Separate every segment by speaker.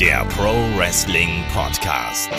Speaker 1: der Pro Wrestling Podcast.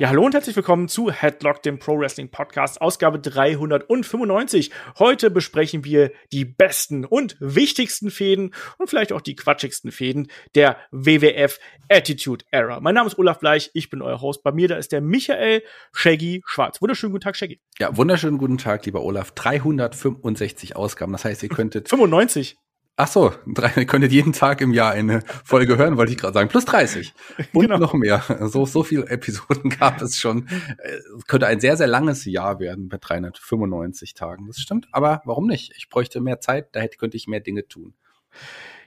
Speaker 2: Ja, hallo und herzlich willkommen zu Headlock, dem Pro Wrestling Podcast, Ausgabe 395. Heute besprechen wir die besten und wichtigsten Fäden und vielleicht auch die quatschigsten Fäden der WWF Attitude Era. Mein Name ist Olaf Bleich, ich bin euer Host. Bei mir da ist der Michael Shaggy Schwarz. Wunderschönen guten Tag, Shaggy.
Speaker 3: Ja, wunderschönen guten Tag, lieber Olaf. 365 Ausgaben. Das heißt, ihr könntet
Speaker 2: 95.
Speaker 3: Ach so, drei, ihr könntet jeden Tag im Jahr eine Folge hören, wollte ich gerade sagen. Plus 30. Und genau. noch mehr. So, so viele Episoden gab es schon. Es könnte ein sehr, sehr langes Jahr werden bei 395 Tagen. Das stimmt. Aber warum nicht? Ich bräuchte mehr Zeit, da hätte, könnte ich mehr Dinge tun.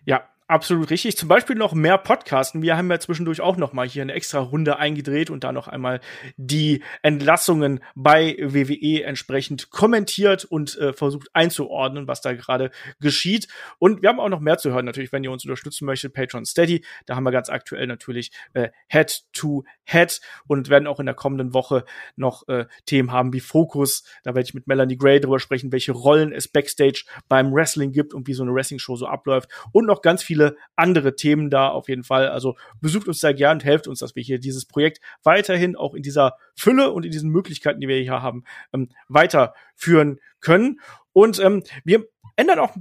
Speaker 2: Ja, Absolut richtig. Zum Beispiel noch mehr Podcasten. Wir haben ja zwischendurch auch noch mal hier eine extra Runde eingedreht und da noch einmal die Entlassungen bei WWE entsprechend kommentiert und äh, versucht einzuordnen, was da gerade geschieht. Und wir haben auch noch mehr zu hören, natürlich, wenn ihr uns unterstützen möchtet, Patreon Steady. Da haben wir ganz aktuell natürlich äh, Head to Head und werden auch in der kommenden Woche noch äh, Themen haben wie Fokus. Da werde ich mit Melanie Gray drüber sprechen, welche Rollen es Backstage beim Wrestling gibt und wie so eine Wrestling-Show so abläuft. Und noch ganz viele viele andere Themen da auf jeden Fall. Also besucht uns sehr gern und helft uns, dass wir hier dieses Projekt weiterhin auch in dieser Fülle und in diesen Möglichkeiten, die wir hier haben, ähm, weiterführen können. Und ähm, wir ändern auch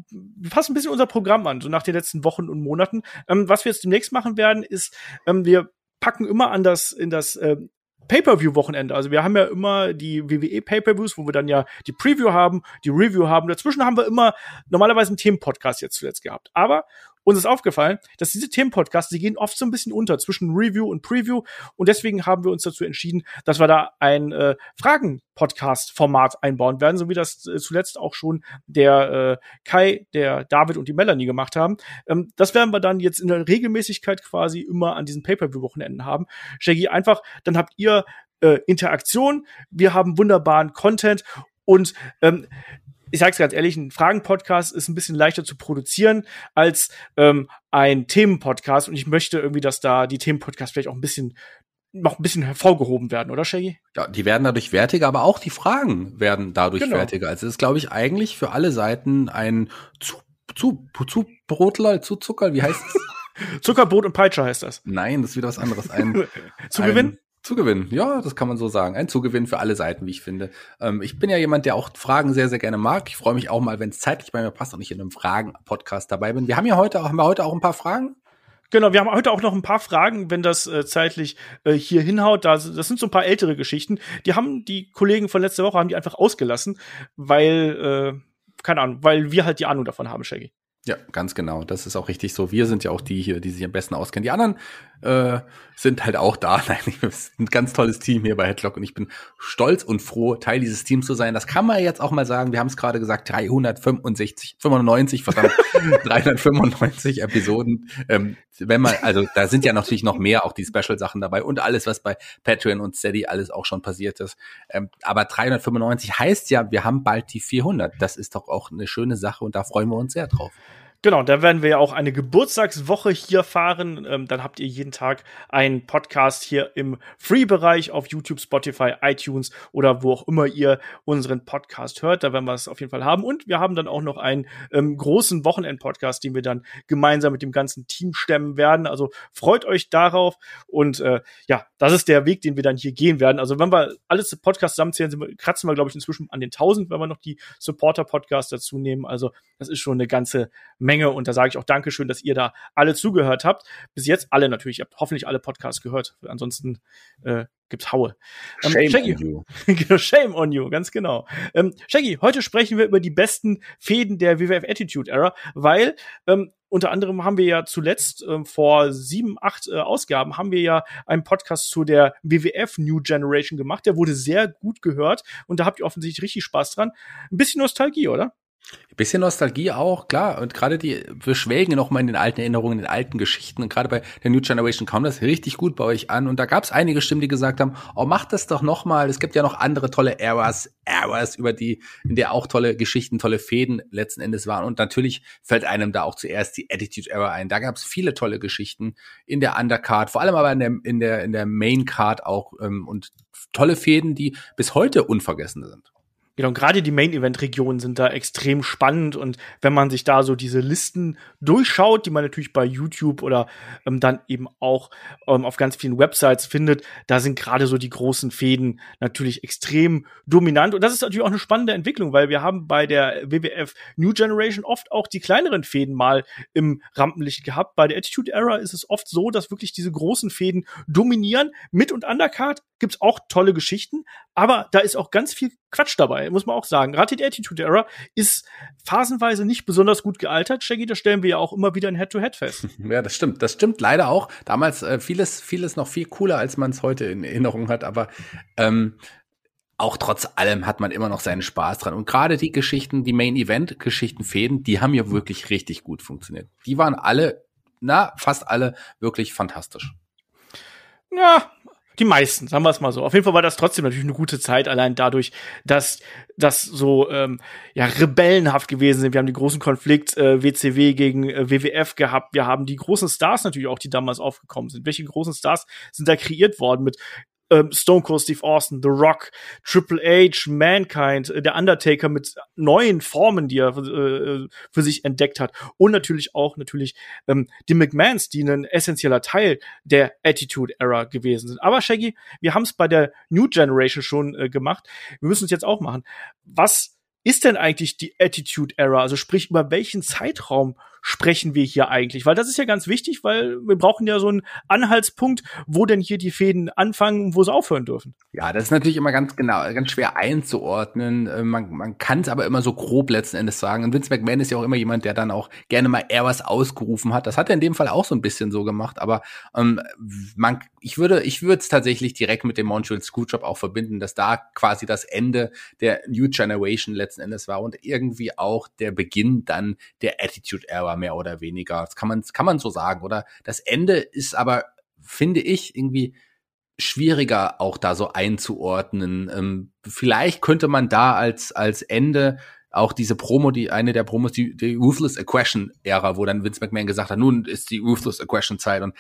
Speaker 2: fast ein bisschen unser Programm an, so nach den letzten Wochen und Monaten. Ähm, was wir jetzt demnächst machen werden, ist, ähm, wir packen immer an das, in das äh, Pay-per-View-Wochenende. Also wir haben ja immer die WWE Pay-per-Views, wo wir dann ja die Preview haben, die Review haben. Dazwischen haben wir immer normalerweise einen Themenpodcast jetzt zuletzt gehabt. Aber uns ist aufgefallen, dass diese Themenpodcasts, die gehen oft so ein bisschen unter zwischen Review und Preview und deswegen haben wir uns dazu entschieden, dass wir da ein äh, Fragen-Podcast-Format einbauen werden, so wie das äh, zuletzt auch schon der äh, Kai, der David und die Melanie gemacht haben. Ähm, das werden wir dann jetzt in der Regelmäßigkeit quasi immer an diesen Pay-per-view-Wochenenden haben. Shaggy, einfach, dann habt ihr äh, Interaktion, wir haben wunderbaren Content und ähm, ich sag's ganz ehrlich, ein Fragen-Podcast ist ein bisschen leichter zu produzieren als ähm, ein Themen-Podcast. Und ich möchte irgendwie, dass da die Themen-Podcasts vielleicht auch ein bisschen noch ein bisschen hervorgehoben werden, oder Shaggy?
Speaker 3: Ja, die werden dadurch wertiger, aber auch die Fragen werden dadurch genau. wertiger. Also es ist, glaube ich, eigentlich für alle Seiten ein zu, zu, zu Brotler, zu Zucker, wie heißt
Speaker 2: es? Zuckerbrot und Peitsche heißt das.
Speaker 3: Nein, das ist wieder was anderes. Ein,
Speaker 2: Zugewinn? Ein,
Speaker 3: Zugewinn, ja, das kann man so sagen. Ein Zugewinn für alle Seiten, wie ich finde. Ähm, ich bin ja jemand, der auch Fragen sehr, sehr gerne mag. Ich freue mich auch mal, wenn es zeitlich bei mir passt und ich in einem Fragen-Podcast dabei bin. Wir haben ja heute, haben wir heute auch ein paar Fragen.
Speaker 2: Genau, wir haben heute auch noch ein paar Fragen, wenn das äh, zeitlich äh, hier hinhaut. Das, das sind so ein paar ältere Geschichten. Die haben die Kollegen von letzter Woche haben die einfach ausgelassen, weil, äh, keine Ahnung, weil wir halt die Ahnung davon haben, Shaggy.
Speaker 3: Ja, ganz genau. Das ist auch richtig so. Wir sind ja auch die hier, die sich am besten auskennen. Die anderen äh, sind halt auch da. Nein, wir sind ein ganz tolles Team hier bei Headlock und ich bin stolz und froh, Teil dieses Teams zu sein. Das kann man jetzt auch mal sagen. Wir haben es gerade gesagt, 365, 95, verdammt, 395 Episoden. Ähm, wenn man, also da sind ja natürlich noch mehr auch die Special-Sachen dabei und alles, was bei Patreon und Steady alles auch schon passiert ist. Ähm, aber 395 heißt ja, wir haben bald die 400. Das ist doch auch eine schöne Sache und da freuen wir uns sehr drauf.
Speaker 2: Genau, da werden wir ja auch eine Geburtstagswoche hier fahren. Ähm, dann habt ihr jeden Tag einen Podcast hier im Free-Bereich auf YouTube, Spotify, iTunes oder wo auch immer ihr unseren Podcast hört. Da werden wir es auf jeden Fall haben. Und wir haben dann auch noch einen ähm, großen Wochenend-Podcast, den wir dann gemeinsam mit dem ganzen Team stemmen werden. Also freut euch darauf. Und äh, ja, das ist der Weg, den wir dann hier gehen werden. Also wenn wir alles Podcasts zusammenzählen, wir, kratzen wir, glaube ich, inzwischen an den 1000, wenn wir noch die Supporter-Podcasts dazu nehmen. Also das ist schon eine ganze Menge Menge. Und da sage ich auch Dankeschön, dass ihr da alle zugehört habt. Bis jetzt alle natürlich. Ihr habt hoffentlich alle Podcasts gehört. Ansonsten äh, gibt's Haue.
Speaker 3: Ähm, Shame Shaggy, on you.
Speaker 2: Shame on you, ganz genau. Ähm, Shaggy, heute sprechen wir über die besten Fäden der WWF Attitude Era, weil ähm, unter anderem haben wir ja zuletzt äh, vor sieben, acht äh, Ausgaben haben wir ja einen Podcast zu der WWF New Generation gemacht. Der wurde sehr gut gehört und da habt ihr offensichtlich richtig Spaß dran. Ein bisschen Nostalgie, oder?
Speaker 3: Bisschen Nostalgie auch, klar. Und gerade die, wir schwelgen noch mal in den alten Erinnerungen, in den alten Geschichten. Und gerade bei der New Generation kam das richtig gut bei euch an. Und da gab es einige Stimmen, die gesagt haben, oh, macht das doch noch mal. Es gibt ja noch andere tolle Eras, Eras, über die, in der auch tolle Geschichten, tolle Fäden letzten Endes waren. Und natürlich fällt einem da auch zuerst die Attitude Era ein. Da gab es viele tolle Geschichten in der Undercard, vor allem aber in der, in der, in der Main Card auch. Ähm, und tolle Fäden, die bis heute unvergessen sind.
Speaker 2: Genau, gerade die Main-Event-Regionen sind da extrem spannend und wenn man sich da so diese Listen durchschaut, die man natürlich bei YouTube oder ähm, dann eben auch ähm, auf ganz vielen Websites findet, da sind gerade so die großen Fäden natürlich extrem dominant und das ist natürlich auch eine spannende Entwicklung, weil wir haben bei der WWF New Generation oft auch die kleineren Fäden mal im Rampenlicht gehabt. Bei der Attitude Era ist es oft so, dass wirklich diese großen Fäden dominieren. Mit und Undercard gibt's auch tolle Geschichten, aber da ist auch ganz viel Quatsch dabei, muss man auch sagen. Gerade die Attitude Era ist phasenweise nicht besonders gut gealtert. Shaggy, das stellen wir ja auch immer wieder in Head-to-Head -Head fest.
Speaker 3: Ja, das stimmt. Das stimmt leider auch. Damals äh, vieles, vieles noch viel cooler, als man es heute in Erinnerung hat. Aber ähm, auch trotz allem hat man immer noch seinen Spaß dran. Und gerade die Geschichten, die Main-Event-Geschichten, Fäden, die haben ja wirklich richtig gut funktioniert. Die waren alle, na, fast alle wirklich fantastisch.
Speaker 2: Ja, die meisten, sagen wir es mal so. Auf jeden Fall war das trotzdem natürlich eine gute Zeit, allein dadurch, dass das so ähm, ja rebellenhaft gewesen sind. Wir haben den großen Konflikt äh, WCW gegen äh, WWF gehabt. Wir haben die großen Stars natürlich auch, die damals aufgekommen sind. Welche großen Stars sind da kreiert worden mit ähm, Stone Cold Steve Austin, The Rock, Triple H, Mankind, äh, der Undertaker mit neuen Formen, die er äh, für sich entdeckt hat und natürlich auch natürlich ähm, die McMahons, die ein essentieller Teil der Attitude Era gewesen sind. Aber Shaggy, wir haben es bei der New Generation schon äh, gemacht. Wir müssen es jetzt auch machen. Was ist denn eigentlich die Attitude Era? Also sprich, über welchen Zeitraum sprechen wir hier eigentlich? Weil das ist ja ganz wichtig, weil wir brauchen ja so einen Anhaltspunkt, wo denn hier die Fäden anfangen und wo sie aufhören dürfen.
Speaker 3: Ja, das ist natürlich immer ganz genau, ganz schwer einzuordnen. Äh, man, man kann es aber immer so grob letzten Endes sagen. Und Vince McMahon ist ja auch immer jemand, der dann auch gerne mal eher was ausgerufen hat. Das hat er in dem Fall auch so ein bisschen so gemacht. Aber ähm, man, ich würde, ich würde es tatsächlich direkt mit dem Montreal Screwjob auch verbinden, dass da quasi das Ende der New Generation letzten Endes war und irgendwie auch der Beginn dann der Attitude Era war, mehr oder weniger. Das kann man, kann man so sagen, oder? Das Ende ist aber, finde ich, irgendwie schwieriger auch da so einzuordnen. Ähm, vielleicht könnte man da als, als Ende auch diese Promo, die eine der Promos, die, die Ruthless Aggression Ära, wo dann Vince McMahon gesagt hat, nun ist die Ruthless Aggression Zeit und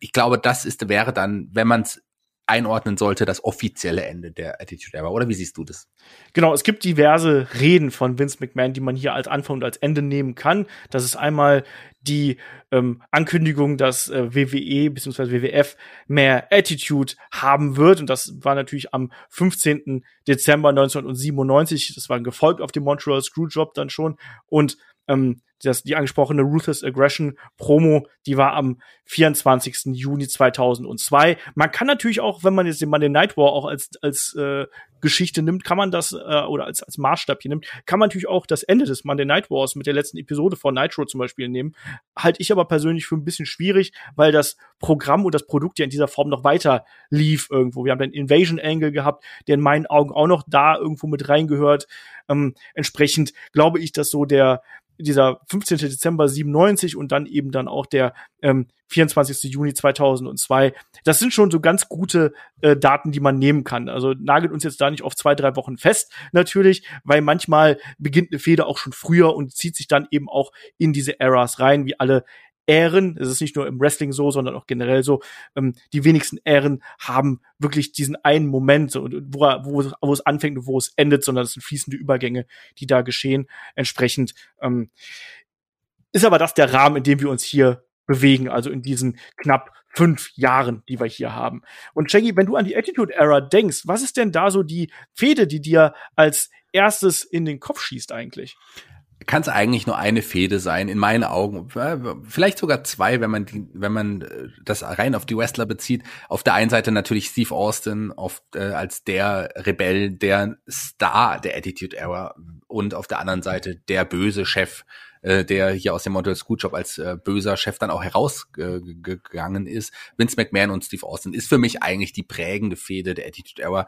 Speaker 3: ich glaube, das ist wäre dann, wenn man es einordnen sollte, das offizielle Ende der Attitude Era. Oder wie siehst du das?
Speaker 2: Genau, es gibt diverse Reden von Vince McMahon, die man hier als Anfang und als Ende nehmen kann. Das ist einmal die ähm, Ankündigung, dass äh, WWE bzw. WWF mehr Attitude haben wird. Und das war natürlich am 15. Dezember 1997. Das war gefolgt auf dem Montreal Screwjob dann schon. Und ähm, das, die angesprochene Ruthless Aggression Promo, die war am 24. Juni 2002. Man kann natürlich auch, wenn man jetzt den Monday Night War auch als, als äh, Geschichte nimmt, kann man das, äh, oder als, als Maßstab hier nimmt, kann man natürlich auch das Ende des Monday Night Wars mit der letzten Episode von Nitro zum Beispiel nehmen. Halte ich aber persönlich für ein bisschen schwierig, weil das Programm und das Produkt ja in dieser Form noch weiter lief irgendwo. Wir haben den Invasion Angle gehabt, der in meinen Augen auch noch da irgendwo mit reingehört. Ähm, entsprechend glaube ich, dass so der dieser 15. Dezember 97 und dann eben dann auch der ähm, 24. Juni 2002. Das sind schon so ganz gute äh, Daten, die man nehmen kann. Also nagelt uns jetzt da nicht auf zwei, drei Wochen fest, natürlich, weil manchmal beginnt eine Feder auch schon früher und zieht sich dann eben auch in diese Eras rein, wie alle Ähren, es ist nicht nur im Wrestling so, sondern auch generell so, ähm, die wenigsten Ähren haben wirklich diesen einen Moment, so, wo, wo, wo es anfängt und wo es endet, sondern es sind fließende Übergänge, die da geschehen. Entsprechend ähm, ist aber das der Rahmen, in dem wir uns hier bewegen, also in diesen knapp fünf Jahren, die wir hier haben. Und Shaggy, wenn du an die Attitude Era denkst, was ist denn da so die Fehde, die dir als erstes in den Kopf schießt eigentlich?
Speaker 3: kann es eigentlich nur eine Fehde sein, in meinen Augen. Vielleicht sogar zwei, wenn man die, wenn man äh, das rein auf die Wrestler bezieht. Auf der einen Seite natürlich Steve Austin auf, äh, als der Rebell, der Star der Attitude Era und auf der anderen Seite der böse Chef, äh, der hier aus dem Montreal Screwjob als äh, böser Chef dann auch herausgegangen ist. Vince McMahon und Steve Austin ist für mich eigentlich die prägende Fehde der Attitude Era,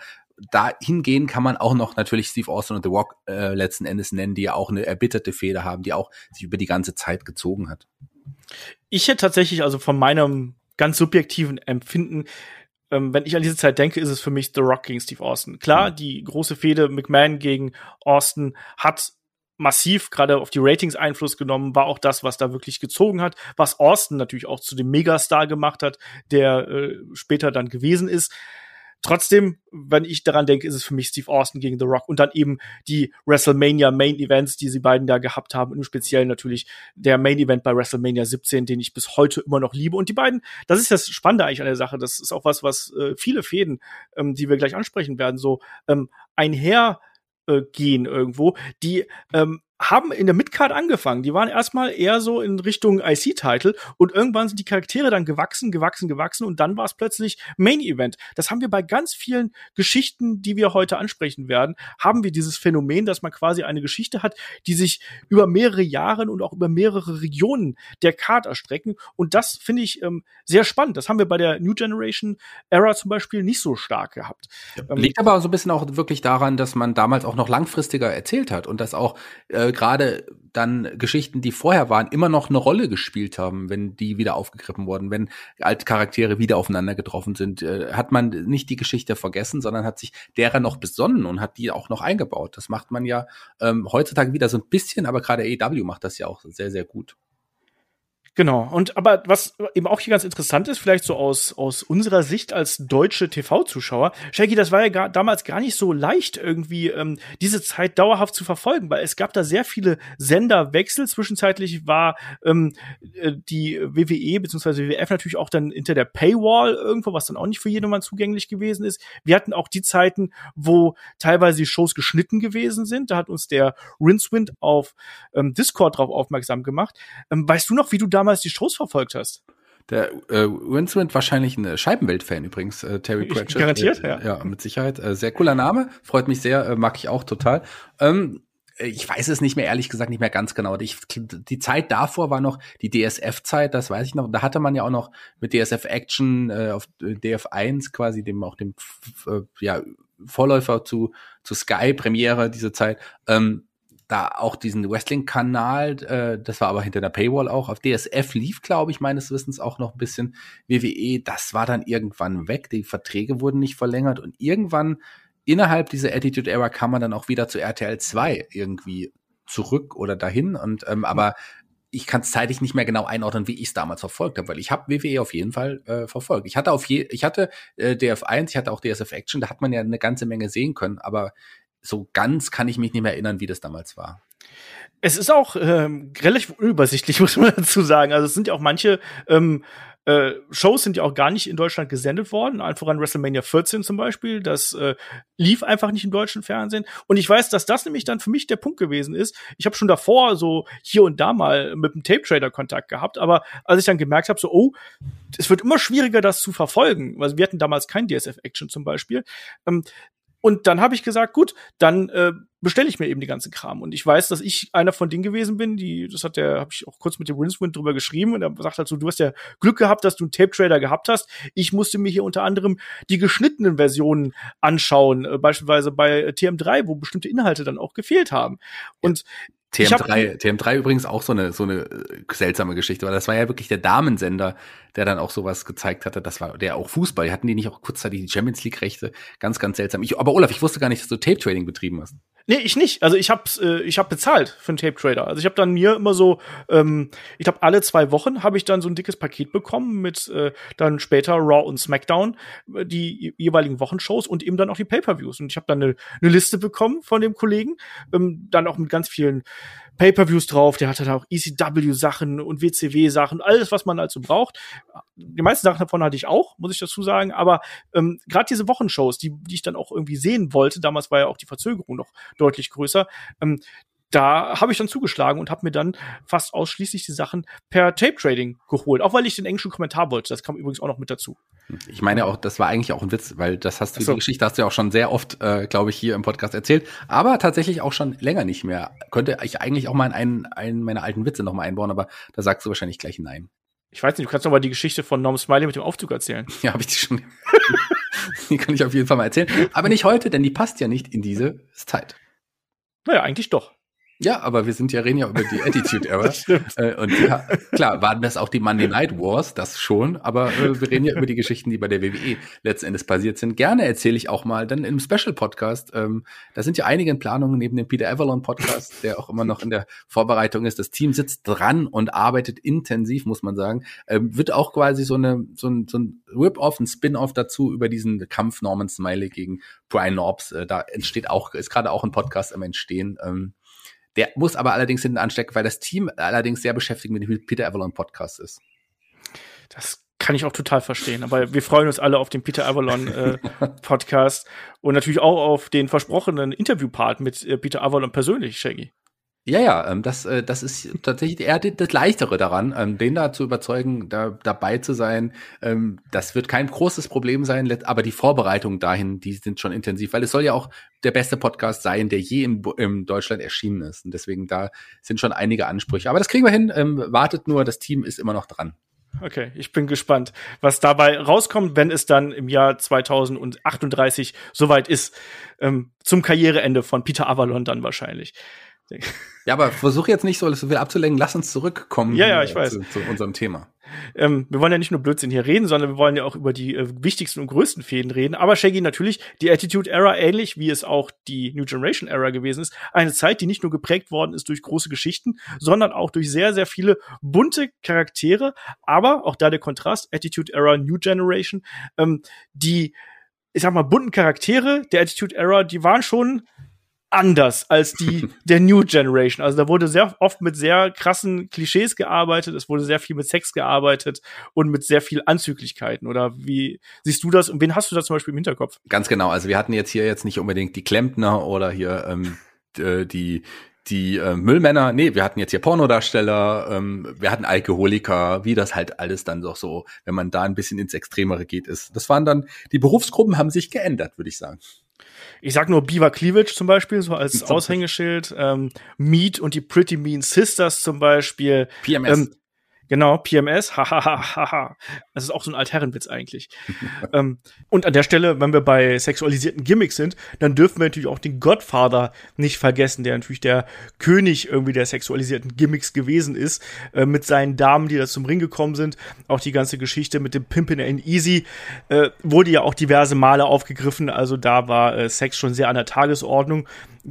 Speaker 3: dahingehen kann man auch noch natürlich Steve Austin und The Rock äh, letzten Endes nennen, die ja auch eine erbitterte Fehde haben, die auch sich über die ganze Zeit gezogen hat.
Speaker 2: Ich hätte tatsächlich, also von meinem ganz subjektiven Empfinden, ähm, wenn ich an diese Zeit denke, ist es für mich The Rock gegen Steve Austin. Klar, mhm. die große Fehde McMahon gegen Austin hat massiv gerade auf die Ratings Einfluss genommen, war auch das, was da wirklich gezogen hat, was Austin natürlich auch zu dem Megastar gemacht hat, der äh, später dann gewesen ist trotzdem, wenn ich daran denke, ist es für mich Steve Austin gegen The Rock und dann eben die WrestleMania Main Events, die sie beiden da gehabt haben, im Speziellen natürlich der Main Event bei WrestleMania 17, den ich bis heute immer noch liebe. Und die beiden, das ist das Spannende eigentlich an der Sache. Das ist auch was, was äh, viele Fäden, ähm, die wir gleich ansprechen werden, so ähm, einher äh, gehen irgendwo, die ähm, haben in der Midcard angefangen. Die waren erstmal eher so in Richtung IC-Title und irgendwann sind die Charaktere dann gewachsen, gewachsen, gewachsen und dann war es plötzlich Main Event. Das haben wir bei ganz vielen Geschichten, die wir heute ansprechen werden, haben wir dieses Phänomen, dass man quasi eine Geschichte hat, die sich über mehrere Jahre und auch über mehrere Regionen der Card erstrecken und das finde ich ähm, sehr spannend. Das haben wir bei der New Generation Era zum Beispiel nicht so stark gehabt.
Speaker 3: Ja, liegt aber so ein bisschen auch wirklich daran, dass man damals auch noch langfristiger erzählt hat und dass auch äh, äh, gerade dann Geschichten, die vorher waren, immer noch eine Rolle gespielt haben, wenn die wieder aufgegriffen wurden, wenn alte Charaktere wieder aufeinander getroffen sind, äh, hat man nicht die Geschichte vergessen, sondern hat sich derer noch besonnen und hat die auch noch eingebaut. Das macht man ja ähm, heutzutage wieder so ein bisschen, aber gerade AEW macht das ja auch sehr, sehr gut.
Speaker 2: Genau. Und aber was eben auch hier ganz interessant ist, vielleicht so aus, aus unserer Sicht als deutsche TV-Zuschauer, Shaggy, das war ja gar, damals gar nicht so leicht, irgendwie ähm, diese Zeit dauerhaft zu verfolgen, weil es gab da sehr viele Senderwechsel. Zwischenzeitlich war ähm, äh, die WWE bzw. WWF natürlich auch dann hinter der Paywall irgendwo, was dann auch nicht für jedermann zugänglich gewesen ist. Wir hatten auch die Zeiten, wo teilweise die Shows geschnitten gewesen sind. Da hat uns der Rincewind auf ähm, Discord drauf aufmerksam gemacht. Ähm, weißt du noch, wie du damals damals die Shows verfolgt hast.
Speaker 3: Der äh, Winston wahrscheinlich ein Scheibenwelt-Fan übrigens, äh, Terry Pratchett.
Speaker 2: Garantiert,
Speaker 3: äh, ja. Ja, mit Sicherheit. Äh, sehr cooler Name, freut mich sehr, äh, mag ich auch total. Ähm, ich weiß es nicht mehr, ehrlich gesagt, nicht mehr ganz genau. Ich, die Zeit davor war noch die DSF-Zeit, das weiß ich noch. Da hatte man ja auch noch mit DSF Action äh, auf DF1 quasi, dem auch dem äh, ja, Vorläufer zu, zu Sky Premiere diese Zeit, ähm, da auch diesen Wrestling-Kanal, äh, das war aber hinter der Paywall auch, auf DSF lief, glaube ich, meines Wissens auch noch ein bisschen. WWE, das war dann irgendwann weg, die Verträge wurden nicht verlängert. Und irgendwann innerhalb dieser Attitude Era kam man dann auch wieder zu RTL 2 irgendwie zurück oder dahin. Und ähm, aber ich kann es zeitlich nicht mehr genau einordnen, wie ich es damals verfolgt habe, weil ich habe WWE auf jeden Fall äh, verfolgt. Ich hatte auf je, ich hatte äh, DF1, ich hatte auch DSF Action, da hat man ja eine ganze Menge sehen können, aber so ganz kann ich mich nicht mehr erinnern, wie das damals war.
Speaker 2: Es ist auch ähm, relativ unübersichtlich, muss man dazu sagen. Also es sind ja auch manche ähm, äh, Shows sind ja auch gar nicht in Deutschland gesendet worden. Einfach an WrestleMania 14 zum Beispiel. Das äh, lief einfach nicht im deutschen Fernsehen. Und ich weiß, dass das nämlich dann für mich der Punkt gewesen ist. Ich habe schon davor so hier und da mal mit einem Tape Trader Kontakt gehabt, aber als ich dann gemerkt habe, so oh, es wird immer schwieriger, das zu verfolgen. Also wir hatten damals kein DSF Action zum Beispiel. Ähm, und dann habe ich gesagt, gut, dann äh, bestelle ich mir eben die ganzen Kram. Und ich weiß, dass ich einer von denen gewesen bin, die, das hat der, habe ich auch kurz mit dem Rincewind drüber geschrieben und er sagt halt so, du hast ja Glück gehabt, dass du einen Tape Trader gehabt hast. Ich musste mir hier unter anderem die geschnittenen Versionen anschauen, äh, beispielsweise bei TM3, wo bestimmte Inhalte dann auch gefehlt haben. Und
Speaker 3: TM3, TM3 übrigens auch so eine so eine äh, seltsame Geschichte, weil das war ja wirklich der Damensender, der dann auch sowas gezeigt hatte. Das war der auch Fußball. Hatten die nicht auch kurzzeitig die Champions League Rechte? Ganz ganz seltsam. Ich, aber Olaf, ich wusste gar nicht, dass du Tape Trading betrieben hast.
Speaker 2: Nee, ich nicht. Also ich hab's, äh, ich hab bezahlt für einen Tape Trader. Also ich habe dann mir immer so, ähm, ich glaube alle zwei Wochen habe ich dann so ein dickes Paket bekommen mit äh, dann später Raw und SmackDown äh, die jeweiligen Wochenshows und eben dann auch die Pay-per-Views. Und ich habe dann eine, eine Liste bekommen von dem Kollegen, ähm, dann auch mit ganz vielen Pay-per-Views drauf, der hatte da auch ECW-Sachen und WCW-Sachen, alles, was man also braucht. Die meisten Sachen davon hatte ich auch, muss ich dazu sagen, aber ähm, gerade diese Wochenshows, die, die ich dann auch irgendwie sehen wollte, damals war ja auch die Verzögerung noch deutlich größer, ähm, da habe ich dann zugeschlagen und habe mir dann fast ausschließlich die Sachen per Tape Trading geholt, auch weil ich den englischen Kommentar wollte. Das kam übrigens auch noch mit dazu.
Speaker 3: Ich meine auch, das war eigentlich auch ein Witz, weil das hast du so. die Geschichte hast du ja auch schon sehr oft, äh, glaube ich, hier im Podcast erzählt, aber tatsächlich auch schon länger nicht mehr. Könnte ich eigentlich auch mal in einen, einen meiner alten Witze noch mal einbauen, aber da sagst du wahrscheinlich gleich nein.
Speaker 2: Ich weiß nicht, du kannst noch mal die Geschichte von Norm Smiley mit dem Aufzug erzählen.
Speaker 3: Ja, habe ich die schon. die kann ich auf jeden Fall mal erzählen, aber nicht heute, denn die passt ja nicht in diese Zeit.
Speaker 2: Naja, eigentlich doch.
Speaker 3: Ja, aber wir sind ja reden ja über die Attitude Era. äh, und ja, klar, waren das auch die Monday Night Wars, das schon, aber äh, wir reden ja über die Geschichten, die bei der WWE letzten Endes passiert sind. Gerne erzähle ich auch mal dann im Special Podcast. Ähm, da sind ja einige in Planungen neben dem Peter Avalon Podcast, der auch immer noch in der Vorbereitung ist. Das Team sitzt dran und arbeitet intensiv, muss man sagen. Ähm, wird auch quasi so eine so ein, so ein Rip-Off, ein Spin-Off dazu über diesen Kampf Norman Smiley gegen Brian Norbs. Äh, da entsteht auch, ist gerade auch ein Podcast am Entstehen. Ähm, der muss aber allerdings hinten anstecken, weil das Team allerdings sehr beschäftigt mit dem Peter Avalon Podcast ist.
Speaker 2: Das kann ich auch total verstehen. Aber wir freuen uns alle auf den Peter Avalon äh, Podcast und natürlich auch auf den versprochenen Interviewpart mit äh, Peter Avalon persönlich, Shaggy.
Speaker 3: Ja, ja, ähm, das, äh, das ist tatsächlich eher das Leichtere daran, ähm, den da zu überzeugen, da dabei zu sein. Ähm, das wird kein großes Problem sein, aber die Vorbereitungen dahin, die sind schon intensiv, weil es soll ja auch der beste Podcast sein, der je in, in Deutschland erschienen ist. Und deswegen da sind schon einige Ansprüche. Aber das kriegen wir hin. wartet nur, das Team ist immer noch dran.
Speaker 2: Okay, ich bin gespannt, was dabei rauskommt, wenn es dann im Jahr 2038 soweit ist. Zum Karriereende von Peter Avalon dann wahrscheinlich.
Speaker 3: Ja, aber versuch jetzt nicht so alles so viel abzulenken. Lass uns zurückkommen
Speaker 2: ja, ja, ich weiß.
Speaker 3: Zu, zu unserem Thema.
Speaker 2: Ähm, wir wollen ja nicht nur Blödsinn hier reden, sondern wir wollen ja auch über die äh, wichtigsten und größten Fäden reden. Aber Shaggy natürlich die Attitude Era ähnlich wie es auch die New Generation Era gewesen ist. Eine Zeit, die nicht nur geprägt worden ist durch große Geschichten, sondern auch durch sehr, sehr viele bunte Charaktere. Aber auch da der Kontrast, Attitude Era, New Generation, ähm, die, ich sag mal, bunten Charaktere der Attitude Era, die waren schon anders als die der New Generation. Also da wurde sehr oft mit sehr krassen Klischees gearbeitet, es wurde sehr viel mit Sex gearbeitet und mit sehr viel Anzüglichkeiten. Oder wie siehst du das und wen hast du da zum Beispiel im Hinterkopf?
Speaker 3: Ganz genau. Also wir hatten jetzt hier jetzt nicht unbedingt die Klempner oder hier ähm, äh, die die äh, Müllmänner, nee, wir hatten jetzt hier Pornodarsteller, ähm, wir hatten Alkoholiker, wie das halt alles dann doch so, wenn man da ein bisschen ins Extremere geht, ist. Das waren dann, die Berufsgruppen haben sich geändert, würde ich sagen.
Speaker 2: Ich sag nur Beaver Cleavage zum Beispiel, so als Aushängeschild. Ähm, Meat und die Pretty Mean Sisters zum Beispiel.
Speaker 3: PMS. Ähm,
Speaker 2: Genau, PMS, hahaha. Das ist auch so ein Altherrenwitz eigentlich. ähm, und an der Stelle, wenn wir bei sexualisierten Gimmicks sind, dann dürfen wir natürlich auch den Godfather nicht vergessen, der natürlich der König irgendwie der sexualisierten Gimmicks gewesen ist, äh, mit seinen Damen, die da zum Ring gekommen sind. Auch die ganze Geschichte mit dem Pimpin in Easy äh, wurde ja auch diverse Male aufgegriffen, also da war äh, Sex schon sehr an der Tagesordnung.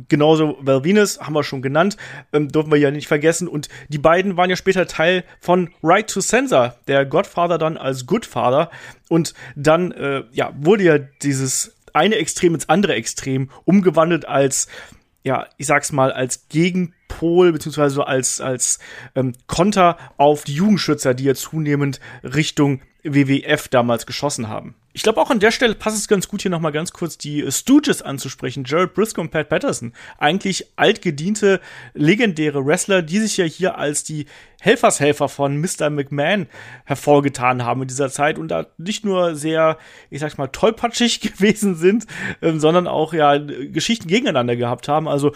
Speaker 2: Genauso Val Venus haben wir schon genannt, ähm, dürfen wir ja nicht vergessen. Und die beiden waren ja später Teil von Right to Censor, der Godfather dann als Goodfather. Und dann, äh, ja, wurde ja dieses eine Extrem ins andere Extrem umgewandelt als, ja, ich sag's mal, als Gegenpol, beziehungsweise als, als ähm, Konter auf die Jugendschützer, die ja zunehmend Richtung WWF damals geschossen haben. Ich glaube, auch an der Stelle passt es ganz gut, hier nochmal ganz kurz die Stooges anzusprechen. Jared Briscoe und Pat Patterson. Eigentlich altgediente, legendäre Wrestler, die sich ja hier als die Helfershelfer von Mr. McMahon hervorgetan haben in dieser Zeit und da nicht nur sehr, ich sag's mal, tollpatschig gewesen sind, ähm, sondern auch ja Geschichten gegeneinander gehabt haben. Also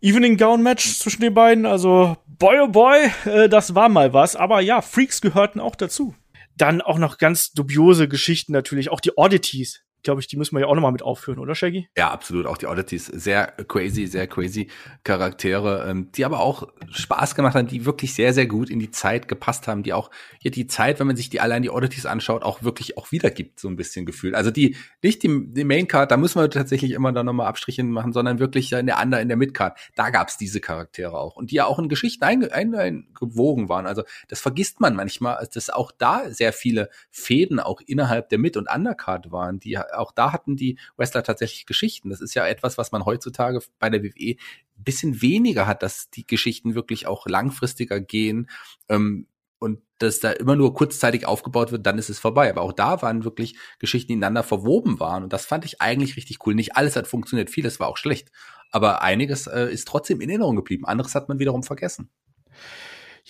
Speaker 2: Evening Gown Match zwischen den beiden, also boy oh boy, äh, das war mal was. Aber ja, Freaks gehörten auch dazu. Dann auch noch ganz dubiose Geschichten natürlich, auch die Oddities glaube ich, die müssen wir ja auch nochmal mit aufführen, oder Shaggy?
Speaker 3: Ja, absolut. Auch die Oddities. Sehr crazy, sehr crazy Charaktere, ähm, die aber auch Spaß gemacht haben, die wirklich sehr, sehr gut in die Zeit gepasst haben, die auch ja, die Zeit, wenn man sich die allein die Oddities anschaut, auch wirklich auch wiedergibt, so ein bisschen gefühlt. Also die, nicht die, die Main Card, da müssen wir tatsächlich immer dann nochmal Abstriche machen, sondern wirklich in der Under, in der Mid Card. Da gab's diese Charaktere auch. Und die ja auch in Geschichten eingewogen ein, ein, waren. Also das vergisst man manchmal, dass auch da sehr viele Fäden auch innerhalb der Mid- und Undercard waren, die auch da hatten die Wrestler tatsächlich Geschichten. Das ist ja etwas, was man heutzutage bei der WWE ein bisschen weniger hat, dass die Geschichten wirklich auch langfristiger gehen. Ähm, und dass da immer nur kurzzeitig aufgebaut wird, dann ist es vorbei. Aber auch da waren wirklich Geschichten, die ineinander verwoben waren. Und das fand ich eigentlich richtig cool. Nicht alles hat funktioniert, vieles war auch schlecht. Aber einiges äh, ist trotzdem in Erinnerung geblieben. Anderes hat man wiederum vergessen.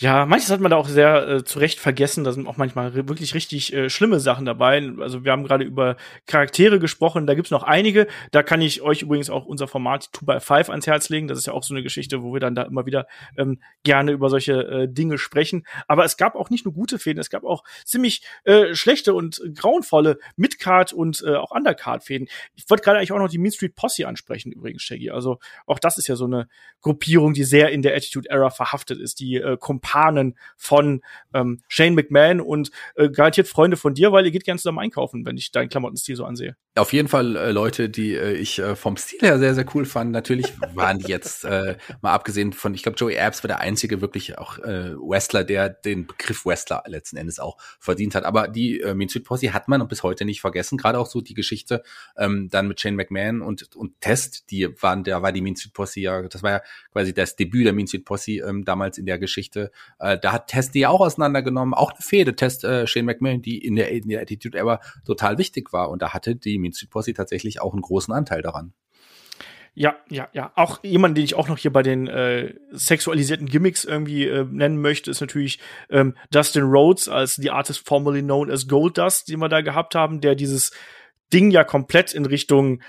Speaker 2: Ja, manches hat man da auch sehr äh, zu Recht vergessen. Da sind auch manchmal wirklich richtig äh, schlimme Sachen dabei. Also wir haben gerade über Charaktere gesprochen. Da gibt's noch einige. Da kann ich euch übrigens auch unser Format 2 by 5 ans Herz legen. Das ist ja auch so eine Geschichte, wo wir dann da immer wieder ähm, gerne über solche äh, Dinge sprechen. Aber es gab auch nicht nur gute Fäden, es gab auch ziemlich äh, schlechte und grauenvolle Midcard und äh, auch Undercard-Fäden. Ich wollte gerade eigentlich auch noch die Mean Street Posse ansprechen, übrigens, Shaggy. Also auch das ist ja so eine Gruppierung, die sehr in der Attitude Era verhaftet ist. Die äh, Kumpanen von ähm, Shane McMahon und äh, garantiert Freunde von dir, weil ihr geht gerne zusammen einkaufen, wenn ich deinen Klamottenstil so ansehe.
Speaker 3: Auf jeden Fall äh, Leute, die äh, ich äh, vom Stil her sehr, sehr cool fand. Natürlich waren die jetzt, äh, mal abgesehen von, ich glaube, Joey Abs war der einzige wirklich auch äh, Wrestler, der den Begriff Wrestler letzten Endes auch verdient hat. Aber die äh, Mean Street Posse hat man bis heute nicht vergessen. Gerade auch so die Geschichte ähm, dann mit Shane McMahon und, und Test, die waren, da war die Mean Street Posse ja, das war ja quasi das Debüt der Mean Street Posse ähm, damals in der Geschichte. Äh, da hat Test die auch auseinandergenommen. Auch eine Fehde, Test äh, Shane McMahon, die in der, in der Attitude Era total wichtig war. Und da hatte die Mean Street Posse tatsächlich auch einen großen Anteil daran.
Speaker 2: Ja, ja, ja. Auch jemand, den ich auch noch hier bei den äh, sexualisierten Gimmicks irgendwie äh, nennen möchte, ist natürlich ähm, Dustin Rhodes als the artist formerly known as Goldust, den wir da gehabt haben, der dieses Ding ja komplett in Richtung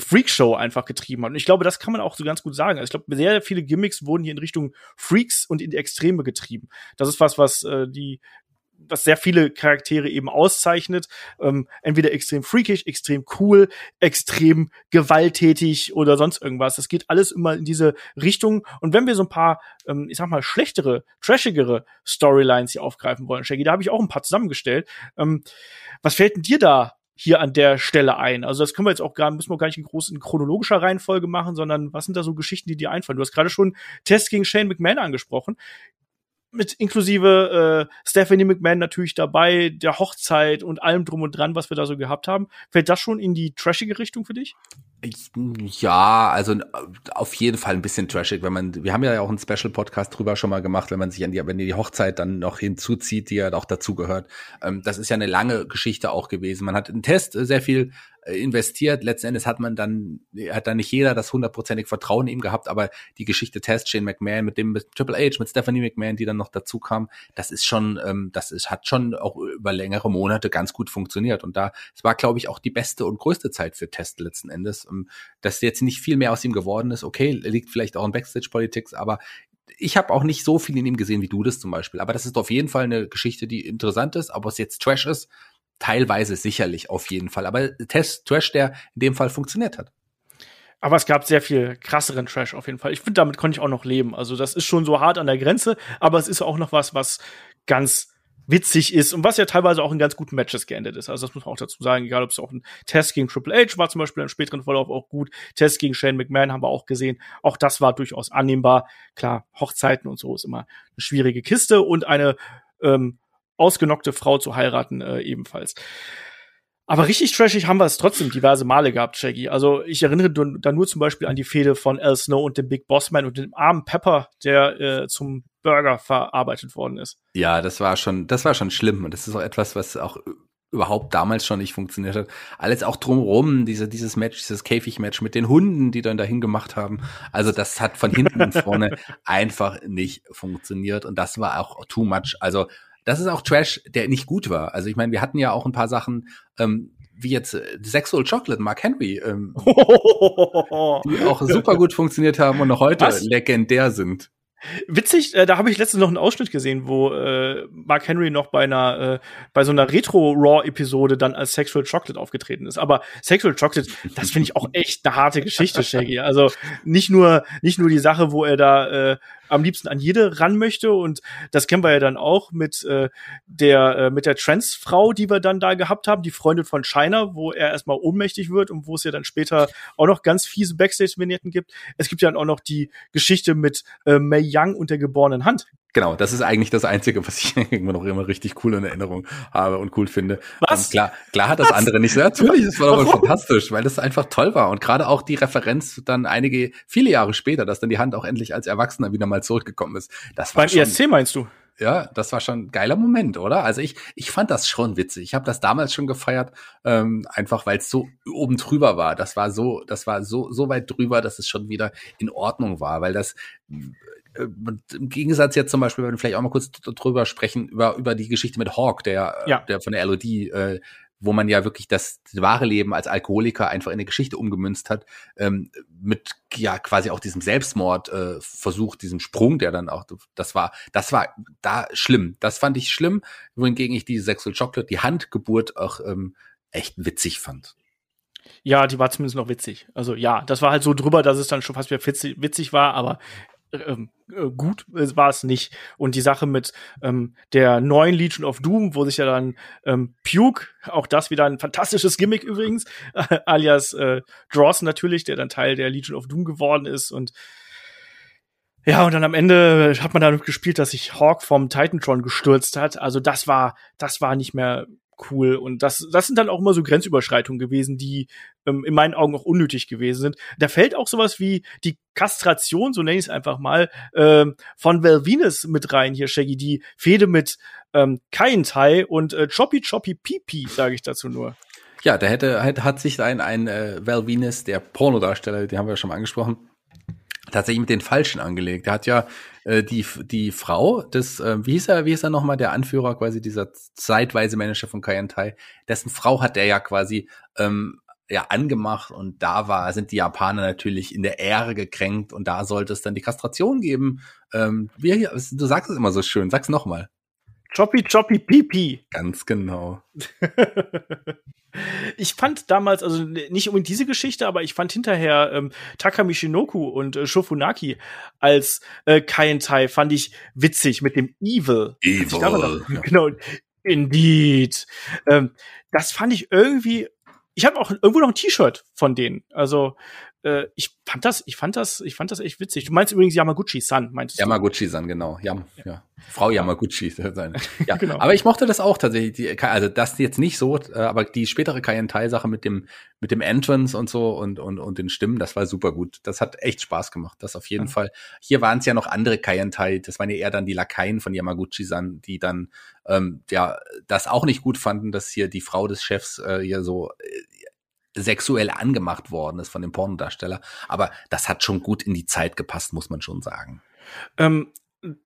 Speaker 2: Freakshow einfach getrieben hat. Und ich glaube, das kann man auch so ganz gut sagen. Also ich glaube, sehr viele Gimmicks wurden hier in Richtung Freaks und in die Extreme getrieben. Das ist was, was äh, die was sehr viele Charaktere eben auszeichnet. Ähm, entweder extrem freakish, extrem cool, extrem gewalttätig oder sonst irgendwas. Das geht alles immer in diese Richtung. Und wenn wir so ein paar, ähm, ich sag mal, schlechtere, trashigere Storylines hier aufgreifen wollen, Shaggy, da habe ich auch ein paar zusammengestellt. Ähm, was fällt denn dir da hier an der Stelle ein? Also das können wir jetzt auch gar, müssen wir gar nicht in groß in chronologischer Reihenfolge machen, sondern was sind da so Geschichten, die dir einfallen? Du hast gerade schon Test gegen Shane McMahon angesprochen mit inklusive äh, Stephanie McMahon natürlich dabei, der Hochzeit und allem drum und dran, was wir da so gehabt haben. Fällt das schon in die trashige Richtung für dich?
Speaker 3: Ja, also auf jeden Fall ein bisschen trashig, wenn man, wir haben ja auch einen Special Podcast drüber schon mal gemacht, wenn man sich an die, wenn die Hochzeit dann noch hinzuzieht, die ja auch dazu gehört. Ähm, das ist ja eine lange Geschichte auch gewesen. Man hat einen Test sehr viel äh, investiert. Letzten Endes hat man dann, hat dann nicht jeder das hundertprozentig Vertrauen in ihm gehabt, aber die Geschichte Test, Shane McMahon, mit dem mit Triple H, mit Stephanie McMahon, die dann noch dazu kam, das ist schon, ähm, das ist, hat schon auch über längere Monate ganz gut funktioniert. Und da, es war, glaube ich, auch die beste und größte Zeit für Test letzten Endes. Ähm, dass jetzt nicht viel mehr aus ihm geworden ist, okay, liegt vielleicht auch in Backstage-Politics, aber ich habe auch nicht so viel in ihm gesehen wie du das zum Beispiel. Aber das ist auf jeden Fall eine Geschichte, die interessant ist. Ob es jetzt Trash ist, teilweise sicherlich auf jeden Fall. Aber Test Trash, der in dem Fall funktioniert hat.
Speaker 2: Aber es gab sehr viel krasseren Trash auf jeden Fall. Ich finde, damit konnte ich auch noch leben. Also das ist schon so hart an der Grenze, aber es ist auch noch was, was ganz witzig ist und was ja teilweise auch in ganz guten Matches geendet ist. Also das muss man auch dazu sagen, egal ob es auch ein Test gegen Triple H war zum Beispiel im späteren Verlauf auch gut. Test gegen Shane McMahon haben wir auch gesehen. Auch das war durchaus annehmbar. Klar, Hochzeiten und so ist immer eine schwierige Kiste und eine ähm, ausgenockte Frau zu heiraten äh, ebenfalls. Aber richtig trashig haben wir es trotzdem diverse Male gehabt, Shaggy. Also ich erinnere da nur zum Beispiel an die Fehde von Al Snow und dem Big Boss Man und dem armen Pepper, der äh, zum Burger verarbeitet worden ist.
Speaker 3: Ja, das war schon, das war schon schlimm und das ist auch etwas, was auch überhaupt damals schon nicht funktioniert hat. Alles auch drumherum, diese, dieses Match, dieses Käfig-Match mit den Hunden, die dann dahin gemacht haben. Also das hat von hinten und vorne einfach nicht funktioniert und das war auch too much. Also das ist auch Trash, der nicht gut war. Also ich meine, wir hatten ja auch ein paar Sachen, ähm, wie jetzt äh, Sexual Chocolate, Mark Henry, ähm, die auch super gut funktioniert haben und noch heute Was? legendär sind.
Speaker 2: Witzig, äh, da habe ich letztens noch einen Ausschnitt gesehen, wo äh, Mark Henry noch bei einer äh, bei so einer Retro Raw Episode dann als Sexual Chocolate aufgetreten ist. Aber Sexual Chocolate, das finde ich auch echt eine harte Geschichte, Shaggy. Also nicht nur nicht nur die Sache, wo er da äh, am liebsten an jede ran möchte. Und das kennen wir ja dann auch mit äh, der äh, mit der Transfrau, die wir dann da gehabt haben, die Freundin von China, wo er erstmal ohnmächtig wird und wo es ja dann später auch noch ganz fiese Backstage-Vignetten gibt. Es gibt ja dann auch noch die Geschichte mit äh, Mei Young und der geborenen Hand.
Speaker 3: Genau, das ist eigentlich das Einzige, was ich immer noch immer richtig cool in Erinnerung habe und cool finde. Was? Und klar, klar hat das was? andere nicht so. Natürlich, das war aber fantastisch, weil das einfach toll war. Und gerade auch die Referenz dann einige, viele Jahre später, dass dann die Hand auch endlich als Erwachsener wieder mal zurückgekommen ist. Das
Speaker 2: war Beim schon, ESC meinst du?
Speaker 3: Ja, das war schon ein geiler Moment, oder? Also ich, ich fand das schon witzig. Ich habe das damals schon gefeiert, ähm, einfach weil es so oben drüber war. Das war so, das war so, so weit drüber, dass es schon wieder in Ordnung war, weil das im Gegensatz jetzt zum Beispiel, wenn wir vielleicht auch mal kurz drüber sprechen, über, über die Geschichte mit Hawk, der, ja. der von der LOD, äh, wo man ja wirklich das, wahre Leben als Alkoholiker einfach in eine Geschichte umgemünzt hat, ähm, mit ja quasi auch diesem Selbstmord äh, versucht, diesem Sprung, der dann auch, das war, das war da schlimm. Das fand ich schlimm, wohingegen ich die Sexual Chocolate, die Handgeburt auch ähm, echt witzig fand.
Speaker 2: Ja, die war zumindest noch witzig. Also ja, das war halt so drüber, dass es dann schon fast wieder witzig, witzig war, aber ähm, äh, gut war es nicht. Und die Sache mit ähm, der neuen Legion of Doom, wo sich ja dann ähm, Puke, auch das wieder ein fantastisches Gimmick übrigens, äh, alias äh, Drawson natürlich, der dann Teil der Legion of Doom geworden ist und ja, und dann am Ende hat man damit gespielt, dass sich Hawk vom Titantron gestürzt hat. Also das war, das war nicht mehr cool. Und das, das sind dann auch immer so Grenzüberschreitungen gewesen, die ähm, in meinen Augen auch unnötig gewesen sind. Da fällt auch sowas wie die Kastration, so nenne ich es einfach mal, ähm, von Val Venus mit rein hier, Shaggy. Die Fehde mit ähm, Tai und äh, Choppy Choppy Pipi, sage ich dazu nur.
Speaker 3: Ja, da hätte, hat, hat sich ein, ein äh, Val Venus, der Pornodarsteller, den haben wir ja schon mal angesprochen, tatsächlich mit den Falschen angelegt. Der hat ja äh, die, die Frau des, äh, wie hieß er, wie hieß er nochmal, der Anführer quasi dieser zeitweise Manager von Kayantai, dessen Frau hat er ja quasi ähm, ja angemacht und da war, sind die Japaner natürlich in der Ehre gekränkt und da sollte es dann die Kastration geben. Ähm, wie, du sagst es immer so schön, sag's nochmal.
Speaker 2: Choppy Choppy Pipi.
Speaker 3: Ganz genau.
Speaker 2: ich fand damals, also nicht unbedingt diese Geschichte, aber ich fand hinterher ähm, Takami Shinoku und äh, Shofunaki als äh, Kaientai fand ich witzig mit dem Evil.
Speaker 3: Evil.
Speaker 2: Noch, genau. Indeed. Ähm, das fand ich irgendwie. Ich habe auch irgendwo noch ein T-Shirt von denen. Also äh, ich fand das, ich fand das, ich fand das echt witzig. Du meinst übrigens Yamaguchi-san, meinst
Speaker 3: du? Yamaguchi-san, genau. Yam, ja. ja. Frau Yamaguchi. ja, genau. Aber ich mochte das auch tatsächlich. Die, also das jetzt nicht so, äh, aber die spätere Kayentai-Sache mit dem mit dem Entrance und so und und und den Stimmen, das war super gut. Das hat echt Spaß gemacht. Das auf jeden ja. Fall. Hier waren es ja noch andere Kayentai. Das waren ja eher dann die Lakaien von Yamaguchi-san, die dann ähm, ja das auch nicht gut fanden, dass hier die Frau des Chefs äh, hier so äh, sexuell angemacht worden ist von dem Pornodarsteller. Aber das hat schon gut in die Zeit gepasst, muss man schon sagen.
Speaker 2: Ähm,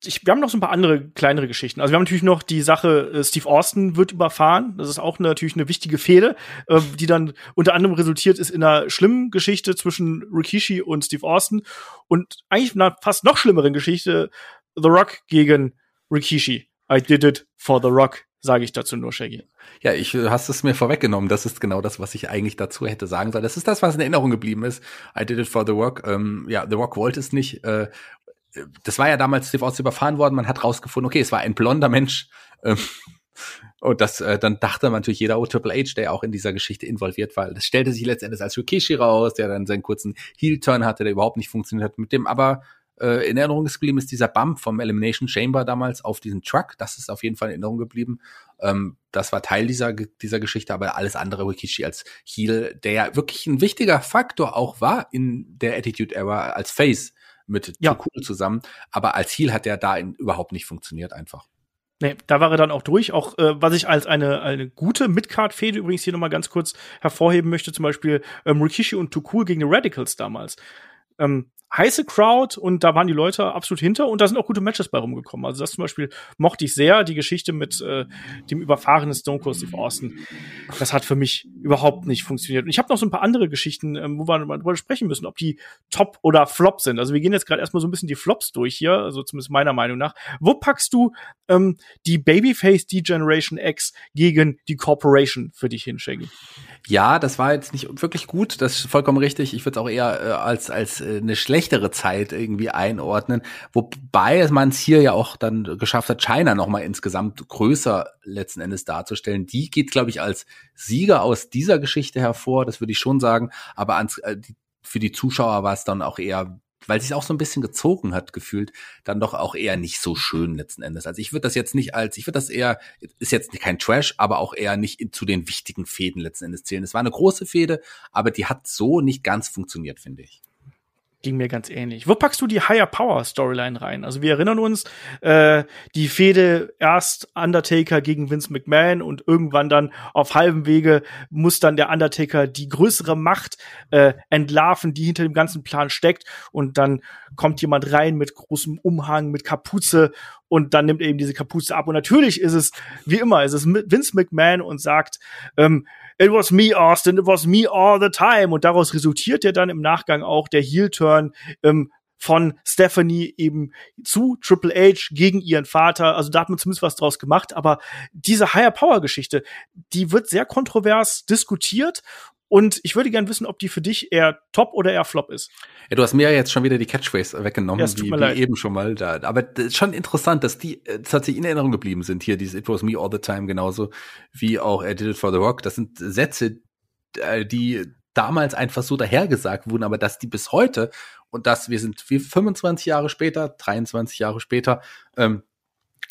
Speaker 2: ich, wir haben noch so ein paar andere kleinere Geschichten. Also wir haben natürlich noch die Sache, äh, Steve Austin wird überfahren. Das ist auch natürlich eine wichtige Fehde, äh, die dann unter anderem resultiert ist in einer schlimmen Geschichte zwischen Rikishi und Steve Austin und eigentlich einer fast noch schlimmeren Geschichte The Rock gegen Rikishi. I did it for The Rock sage ich dazu nur, Shaggy.
Speaker 3: Ja, ich äh, hast es mir vorweggenommen. Das ist genau das, was ich eigentlich dazu hätte sagen sollen. Das ist das, was in Erinnerung geblieben ist. I did it for The Rock. Ähm, ja, The Rock wollte es nicht. Äh, das war ja damals Steve Austin überfahren worden. Man hat rausgefunden, okay, es war ein blonder Mensch. Ähm, und das, äh, dann dachte natürlich jeder, oh, Triple H, der auch in dieser Geschichte involviert war. Das stellte sich letztendlich als Rikishi raus, der dann seinen kurzen Heel-Turn hatte, der überhaupt nicht funktioniert hat, mit dem aber äh, in Erinnerung geblieben ist dieser Bump vom Elimination Chamber damals auf diesen Truck. Das ist auf jeden Fall in Erinnerung geblieben. Ähm, das war Teil dieser, dieser Geschichte, aber alles andere Rikishi als Heel, der ja wirklich ein wichtiger Faktor auch war in der Attitude Era als Face mit ja. Cool zusammen. Aber als Heel hat der da in, überhaupt nicht funktioniert einfach.
Speaker 2: Nee, da war er dann auch durch. Auch äh, was ich als eine, eine gute Midcard-Fehde übrigens hier nochmal ganz kurz hervorheben möchte, zum Beispiel ähm, Rikishi und Too Cool gegen die Radicals damals. Ähm, heiße Crowd und da waren die Leute absolut hinter und da sind auch gute Matches bei rumgekommen. Also das zum Beispiel mochte ich sehr, die Geschichte mit äh, dem überfahrenen Stone Cold Steve Austin. Das hat für mich überhaupt nicht funktioniert. Und ich habe noch so ein paar andere Geschichten, ähm, wo wir mal drüber sprechen müssen, ob die Top oder Flop sind. Also wir gehen jetzt gerade erstmal so ein bisschen die Flops durch hier, also zumindest meiner Meinung nach. Wo packst du ähm, die Babyface Degeneration X gegen die Corporation für dich hin, Shaggy?
Speaker 3: Ja, das war jetzt nicht wirklich gut, das ist vollkommen richtig. Ich würde es auch eher äh, als, als äh, eine schlechtere Zeit irgendwie einordnen. Wobei man es hier ja auch dann geschafft hat, China nochmal insgesamt größer letzten Endes darzustellen. Die geht, glaube ich, als Sieger aus dieser Geschichte hervor, das würde ich schon sagen. Aber ans, äh, für die Zuschauer war es dann auch eher weil sich auch so ein bisschen gezogen hat gefühlt, dann doch auch eher nicht so schön letzten Endes. Also ich würde das jetzt nicht als, ich würde das eher, ist jetzt kein Trash, aber auch eher nicht in, zu den wichtigen Fäden letzten Endes zählen. Es war eine große Fäde, aber die hat so nicht ganz funktioniert, finde ich.
Speaker 2: Ging mir ganz ähnlich. Wo packst du die Higher Power Storyline rein? Also wir erinnern uns, äh, die Fehde erst Undertaker gegen Vince McMahon und irgendwann dann auf halbem Wege muss dann der Undertaker die größere Macht äh, entlarven, die hinter dem ganzen Plan steckt und dann kommt jemand rein mit großem Umhang, mit Kapuze und dann nimmt er eben diese Kapuze ab und natürlich ist es wie immer, ist es Vince McMahon und sagt, ähm, It was me, Austin, it was me all the time. Und daraus resultiert ja dann im Nachgang auch der Heel-Turn ähm, von Stephanie eben zu Triple H gegen ihren Vater. Also da hat man zumindest was draus gemacht. Aber diese Higher Power Geschichte, die wird sehr kontrovers diskutiert und ich würde gern wissen, ob die für dich eher Top oder eher Flop ist.
Speaker 3: Ja, du hast mir ja jetzt schon wieder die Catchphrase weggenommen, ja, wie, wie eben schon mal da. Aber das ist schon interessant, dass die äh, tatsächlich in Erinnerung geblieben sind. Hier dieses It was me all the time genauso wie auch I did it for the rock. Das sind Sätze, äh, die damals einfach so dahergesagt wurden, aber dass die bis heute und dass wir sind wie 25 Jahre später, 23 Jahre später, ähm,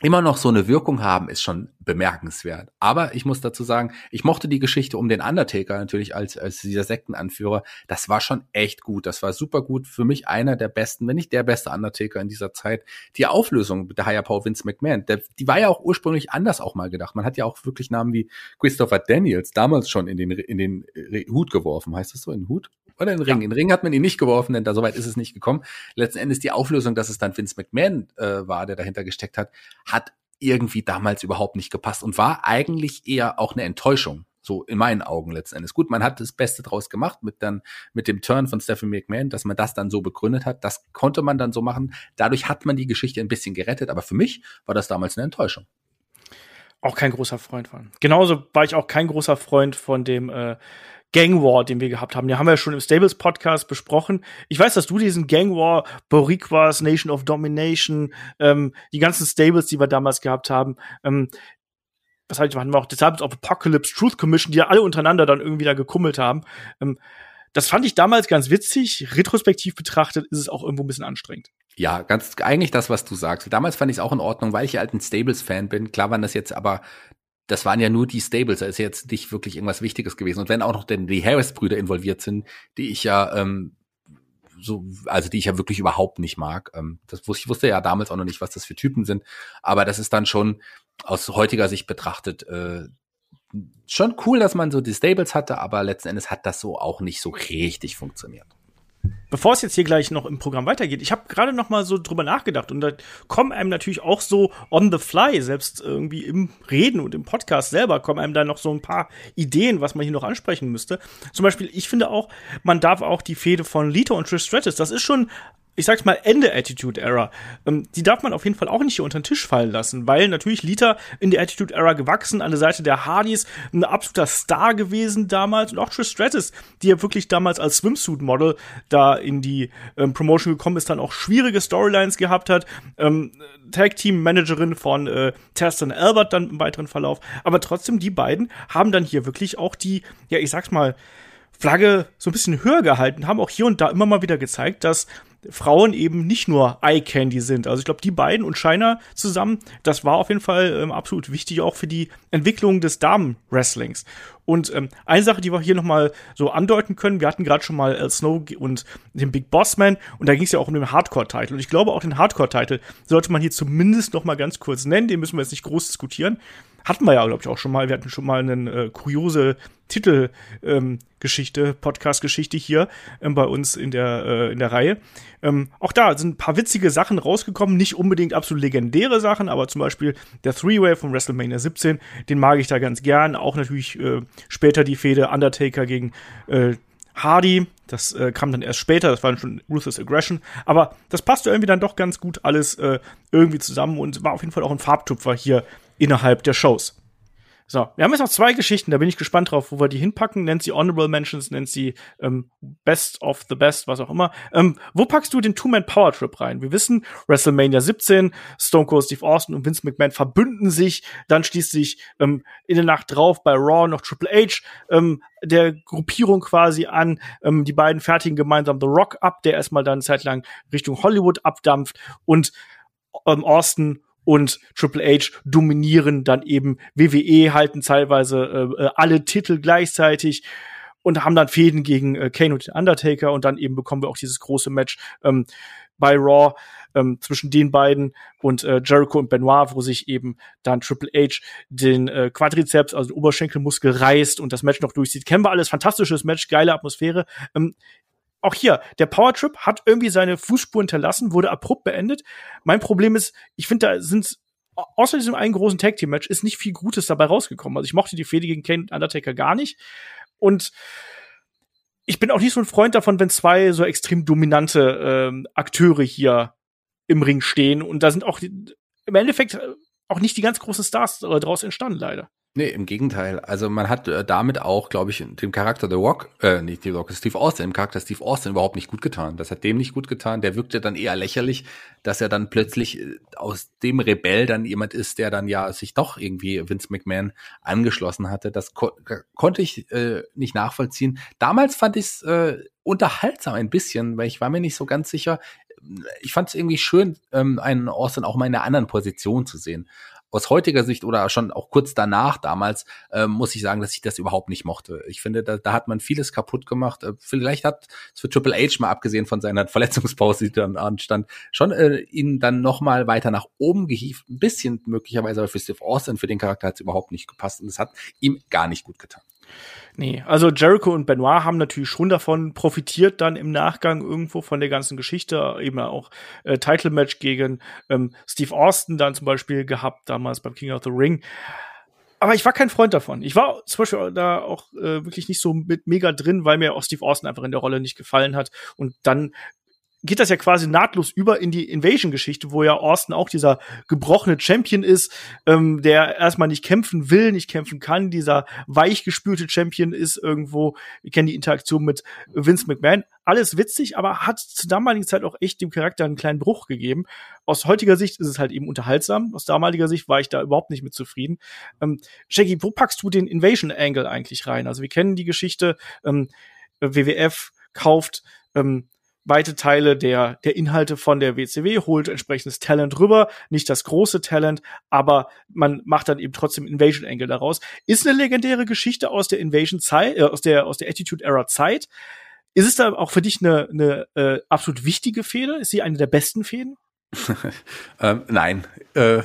Speaker 3: immer noch so eine Wirkung haben, ist schon bemerkenswert. Aber ich muss dazu sagen, ich mochte die Geschichte um den Undertaker natürlich als, als dieser Sektenanführer. Das war schon echt gut. Das war super gut. Für mich einer der besten, wenn nicht der beste Undertaker in dieser Zeit. Die Auflösung der Higher Power Vince McMahon, der, die war ja auch ursprünglich anders auch mal gedacht. Man hat ja auch wirklich Namen wie Christopher Daniels damals schon in den, in den Hut geworfen. Heißt das so? In den Hut? Oder in den Ring. Ja. In den Ring hat man ihn nicht geworfen, denn da soweit ist es nicht gekommen. Letzten Endes die Auflösung, dass es dann Vince McMahon äh, war, der dahinter gesteckt hat, hat irgendwie damals überhaupt nicht gepasst und war eigentlich eher auch eine Enttäuschung. So in meinen Augen letzten Endes. Gut, man hat das Beste draus gemacht mit dann, mit dem Turn von Stephen McMahon, dass man das dann so begründet hat. Das konnte man dann so machen. Dadurch hat man die Geschichte ein bisschen gerettet. Aber für mich war das damals eine Enttäuschung
Speaker 2: auch kein großer Freund von. Genauso war ich auch kein großer Freund von dem äh, Gang War, den wir gehabt haben. Den haben wir ja schon im Stables Podcast besprochen. Ich weiß, dass du diesen Gang War, Boriquas, Nation of Domination, ähm, die ganzen Stables, die wir damals gehabt haben, ähm, was halt, hatten wir auch deshalb auf Apocalypse Truth Commission, die ja alle untereinander dann irgendwie da gekummelt haben. Ähm, das fand ich damals ganz witzig. Retrospektiv betrachtet ist es auch irgendwo ein bisschen anstrengend.
Speaker 3: Ja, ganz eigentlich das, was du sagst. Damals fand ich es auch in Ordnung, weil ich ja halt ein Stables-Fan bin. Klar waren das jetzt aber das waren ja nur die Stables, da ist jetzt nicht wirklich irgendwas Wichtiges gewesen. Und wenn auch noch denn die Harris-Brüder involviert sind, die ich ja ähm, so, also die ich ja wirklich überhaupt nicht mag. Ähm, das wusste ich wusste ja damals auch noch nicht, was das für Typen sind. Aber das ist dann schon aus heutiger Sicht betrachtet äh, schon cool, dass man so die Stables hatte, aber letzten Endes hat das so auch nicht so richtig funktioniert.
Speaker 2: Bevor es jetzt hier gleich noch im Programm weitergeht, ich habe gerade noch mal so drüber nachgedacht und da kommen einem natürlich auch so on the fly, selbst irgendwie im Reden und im Podcast selber kommen einem da noch so ein paar Ideen, was man hier noch ansprechen müsste. Zum Beispiel, ich finde auch, man darf auch die Fehde von Lito und Trish Stratus, das ist schon ich sag's mal, Ende Attitude Era. Ähm, die darf man auf jeden Fall auch nicht hier unter den Tisch fallen lassen, weil natürlich Lita in der Attitude Era gewachsen, an der Seite der Hardys, ein absoluter Star gewesen damals und auch Trish Stratus, die ja wirklich damals als Swimsuit-Model da in die ähm, Promotion gekommen ist, dann auch schwierige Storylines gehabt hat. Ähm, Tag-Team-Managerin von äh, Teston Albert dann im weiteren Verlauf. Aber trotzdem, die beiden haben dann hier wirklich auch die, ja, ich sag's mal, Flagge so ein bisschen höher gehalten, haben auch hier und da immer mal wieder gezeigt, dass Frauen eben nicht nur Eye Candy sind. Also ich glaube, die beiden und China zusammen, das war auf jeden Fall ähm, absolut wichtig auch für die Entwicklung des Damen-Wrestlings. Und ähm, eine Sache, die wir hier noch mal so andeuten können, wir hatten gerade schon mal El Snow und den Big Boss Man und da ging es ja auch um den Hardcore-Titel. Und ich glaube, auch den Hardcore-Titel sollte man hier zumindest noch mal ganz kurz nennen. Den müssen wir jetzt nicht groß diskutieren. Hatten wir ja, glaube ich, auch schon mal. Wir hatten schon mal eine äh, kuriose Titelgeschichte, ähm, Podcast-Geschichte hier ähm, bei uns in der, äh, in der Reihe. Ähm, auch da sind ein paar witzige Sachen rausgekommen, nicht unbedingt absolut legendäre Sachen, aber zum Beispiel der Three-Way von WrestleMania 17, den mag ich da ganz gern. Auch natürlich äh, später die Fehde Undertaker gegen äh, Hardy, das äh, kam dann erst später, das war dann schon Ruthless Aggression, aber das passte irgendwie dann doch ganz gut alles äh, irgendwie zusammen und war auf jeden Fall auch ein Farbtupfer hier innerhalb der Shows. So, wir haben jetzt noch zwei Geschichten, da bin ich gespannt drauf, wo wir die hinpacken. Nennt sie Honorable Mentions, nennt sie ähm, Best of the Best, was auch immer. Ähm, wo packst du den Two-Man Power Trip rein? Wir wissen, WrestleMania 17, Stone Cold Steve Austin und Vince McMahon verbünden sich. Dann schließt sich ähm, in der Nacht drauf bei Raw noch Triple H ähm, der Gruppierung quasi an. Ähm, die beiden fertigen gemeinsam The Rock ab, der erstmal dann zeitlang Richtung Hollywood abdampft und ähm, Austin und Triple H dominieren dann eben WWE, halten teilweise äh, äh, alle Titel gleichzeitig. und haben dann Fäden gegen äh, Kane und den Undertaker und dann eben bekommen wir auch dieses große Match ähm, bei Raw ähm, zwischen den beiden und äh, Jericho und Benoit, wo sich eben dann Triple H den äh, Quadrizeps, also den Oberschenkelmuskel reißt und das Match noch durchzieht. Kennen wir alles, fantastisches Match, geile Atmosphäre. Ähm, auch hier, der Power Trip hat irgendwie seine Fußspur hinterlassen, wurde abrupt beendet. Mein Problem ist, ich finde, da sind außer diesem einen großen Tag Team Match ist nicht viel Gutes dabei rausgekommen. Also ich mochte die Fehde gegen Kane Undertaker gar nicht und ich bin auch nicht so ein Freund davon, wenn zwei so extrem dominante ähm, Akteure hier im Ring stehen und da sind auch im Endeffekt auch nicht die ganz großen Stars äh, daraus entstanden leider.
Speaker 3: Nee, im Gegenteil. Also man hat äh, damit auch, glaube ich, dem Charakter The Rock, äh, nicht The Rock, Steve Austin, dem Charakter Steve Austin überhaupt nicht gut getan. Das hat dem nicht gut getan. Der wirkte dann eher lächerlich, dass er dann plötzlich äh, aus dem Rebell dann jemand ist, der dann ja sich doch irgendwie Vince McMahon angeschlossen hatte. Das ko konnte ich äh, nicht nachvollziehen. Damals fand ich es äh, unterhaltsam ein bisschen, weil ich war mir nicht so ganz sicher. Ich fand es irgendwie schön, ähm, einen Austin auch mal in einer anderen Position zu sehen aus heutiger Sicht oder schon auch kurz danach damals, äh, muss ich sagen, dass ich das überhaupt nicht mochte. Ich finde, da, da hat man vieles kaputt gemacht. Äh, vielleicht hat es für Triple H mal abgesehen von seiner Verletzungspause, die dann anstand, schon äh, ihn dann noch mal weiter nach oben gehievt. Ein bisschen möglicherweise, aber für Steve Austin, für den Charakter hat es überhaupt nicht gepasst und es hat ihm gar nicht gut getan.
Speaker 2: Nee, also Jericho und Benoit haben natürlich schon davon profitiert, dann im Nachgang irgendwo von der ganzen Geschichte, eben auch äh, Title Match gegen ähm, Steve Austin dann zum Beispiel gehabt, damals beim King of the Ring. Aber ich war kein Freund davon. Ich war zum Beispiel da auch äh, wirklich nicht so mit mega drin, weil mir auch Steve Austin einfach in der Rolle nicht gefallen hat. Und dann geht das ja quasi nahtlos über in die Invasion-Geschichte, wo ja Austin auch dieser gebrochene Champion ist, ähm, der erstmal nicht kämpfen will, nicht kämpfen kann. Dieser weichgespülte Champion ist irgendwo, wir kennen die Interaktion mit Vince McMahon. Alles witzig, aber hat zur damaligen Zeit auch echt dem Charakter einen kleinen Bruch gegeben. Aus heutiger Sicht ist es halt eben unterhaltsam. Aus damaliger Sicht war ich da überhaupt nicht mit zufrieden. Ähm, Shaggy, wo packst du den Invasion-Angle eigentlich rein? Also wir kennen die Geschichte, ähm, WWF kauft ähm, weite Teile der, der Inhalte von der WCW, holt entsprechendes Talent rüber, nicht das große Talent, aber man macht dann eben trotzdem Invasion Angle daraus. Ist eine legendäre Geschichte aus der Invasion Zeit, äh, aus der, aus der Attitude Era Zeit. Ist es da auch für dich eine, eine äh, absolut wichtige Fehde? Ist sie eine der besten Fäden?
Speaker 3: ähm, nein. Äh,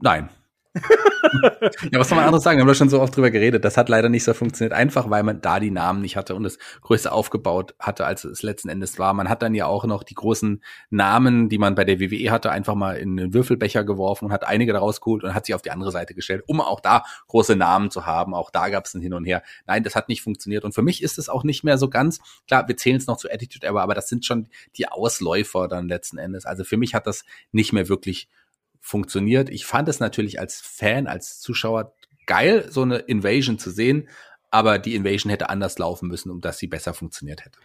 Speaker 3: nein. ja, was soll man anderes sagen? Wir haben da schon so oft drüber geredet. Das hat leider nicht so funktioniert, einfach weil man da die Namen nicht hatte und es größer aufgebaut hatte, als es letzten Endes war. Man hat dann ja auch noch die großen Namen, die man bei der WWE hatte, einfach mal in den Würfelbecher geworfen und hat einige daraus geholt und hat sie auf die andere Seite gestellt, um auch da große Namen zu haben. Auch da gab es ein Hin und Her. Nein, das hat nicht funktioniert. Und für mich ist es auch nicht mehr so ganz, klar, wir zählen es noch zu Attitude Ever, aber das sind schon die Ausläufer dann letzten Endes. Also für mich hat das nicht mehr wirklich funktioniert. Ich fand es natürlich als Fan, als Zuschauer geil, so eine Invasion zu sehen, aber die Invasion hätte anders laufen müssen, um dass sie besser funktioniert hätte.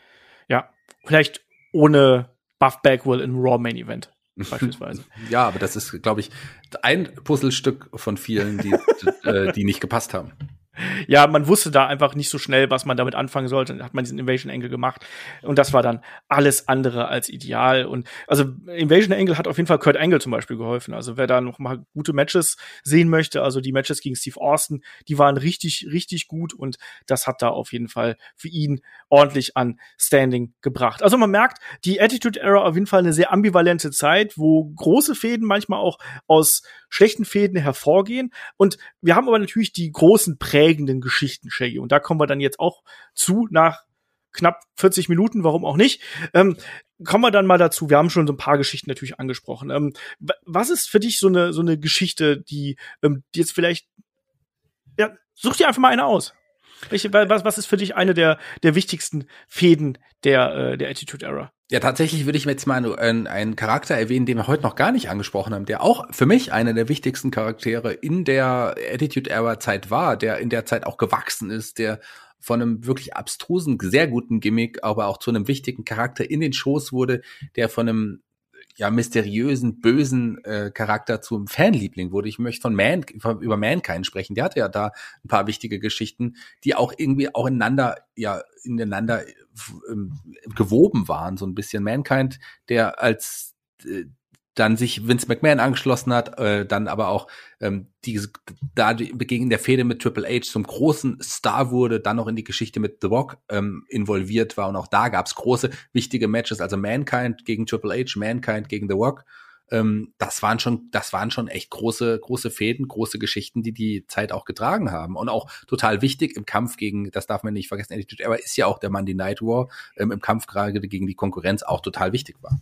Speaker 2: Ja, vielleicht ohne Buff Bagwell im Raw Main Event beispielsweise.
Speaker 3: ja, aber das ist, glaube ich, ein Puzzlestück von vielen, die, äh, die nicht gepasst haben
Speaker 2: ja, man wusste da einfach nicht so schnell, was man damit anfangen sollte. Dann hat man diesen Invasion Angle gemacht. Und das war dann alles andere als ideal. Und also Invasion Angle hat auf jeden Fall Kurt Angle zum Beispiel geholfen. Also wer da noch mal gute Matches sehen möchte, also die Matches gegen Steve Austin, die waren richtig, richtig gut. Und das hat da auf jeden Fall für ihn ordentlich an Standing gebracht. Also man merkt, die Attitude Era auf jeden Fall eine sehr ambivalente Zeit, wo große Fäden manchmal auch aus schlechten Fäden hervorgehen. Und wir haben aber natürlich die großen prägenden Geschichten, Shaggy. Und da kommen wir dann jetzt auch zu nach knapp 40 Minuten, warum auch nicht. Ähm, kommen wir dann mal dazu. Wir haben schon so ein paar Geschichten natürlich angesprochen. Ähm, was ist für dich so eine so eine Geschichte, die, ähm, die jetzt vielleicht ja, such dir einfach mal eine aus. Welche, was, was ist für dich eine der, der wichtigsten Fäden der, äh, der Attitude Era?
Speaker 3: Ja, tatsächlich würde ich jetzt mal einen, einen Charakter erwähnen, den wir heute noch gar nicht angesprochen haben, der auch für mich einer der wichtigsten Charaktere in der Attitude Era Zeit war, der in der Zeit auch gewachsen ist, der von einem wirklich abstrusen, sehr guten Gimmick, aber auch zu einem wichtigen Charakter in den Shows wurde, der von einem ja mysteriösen, bösen äh, Charakter zum Fanliebling wurde. Ich möchte von Man über Mankind sprechen. Der hatte ja da ein paar wichtige Geschichten, die auch irgendwie auch ineinander ja ineinander äh, gewoben waren so ein bisschen. Mankind, der als äh, dann sich Vince McMahon angeschlossen hat, äh, dann aber auch ähm, die, da gegen der Fehde mit Triple H zum großen Star wurde, dann noch in die Geschichte mit The Rock ähm, involviert war. Und auch da gab's große wichtige Matches, also Mankind gegen Triple H, Mankind gegen The Rock. Ähm, das waren schon, das waren schon echt große, große Fäden, große Geschichten, die die Zeit auch getragen haben. Und auch total wichtig im Kampf gegen, das darf man nicht vergessen, aber ist ja auch der Monday Night War ähm, im Kampf gerade gegen die Konkurrenz auch total wichtig war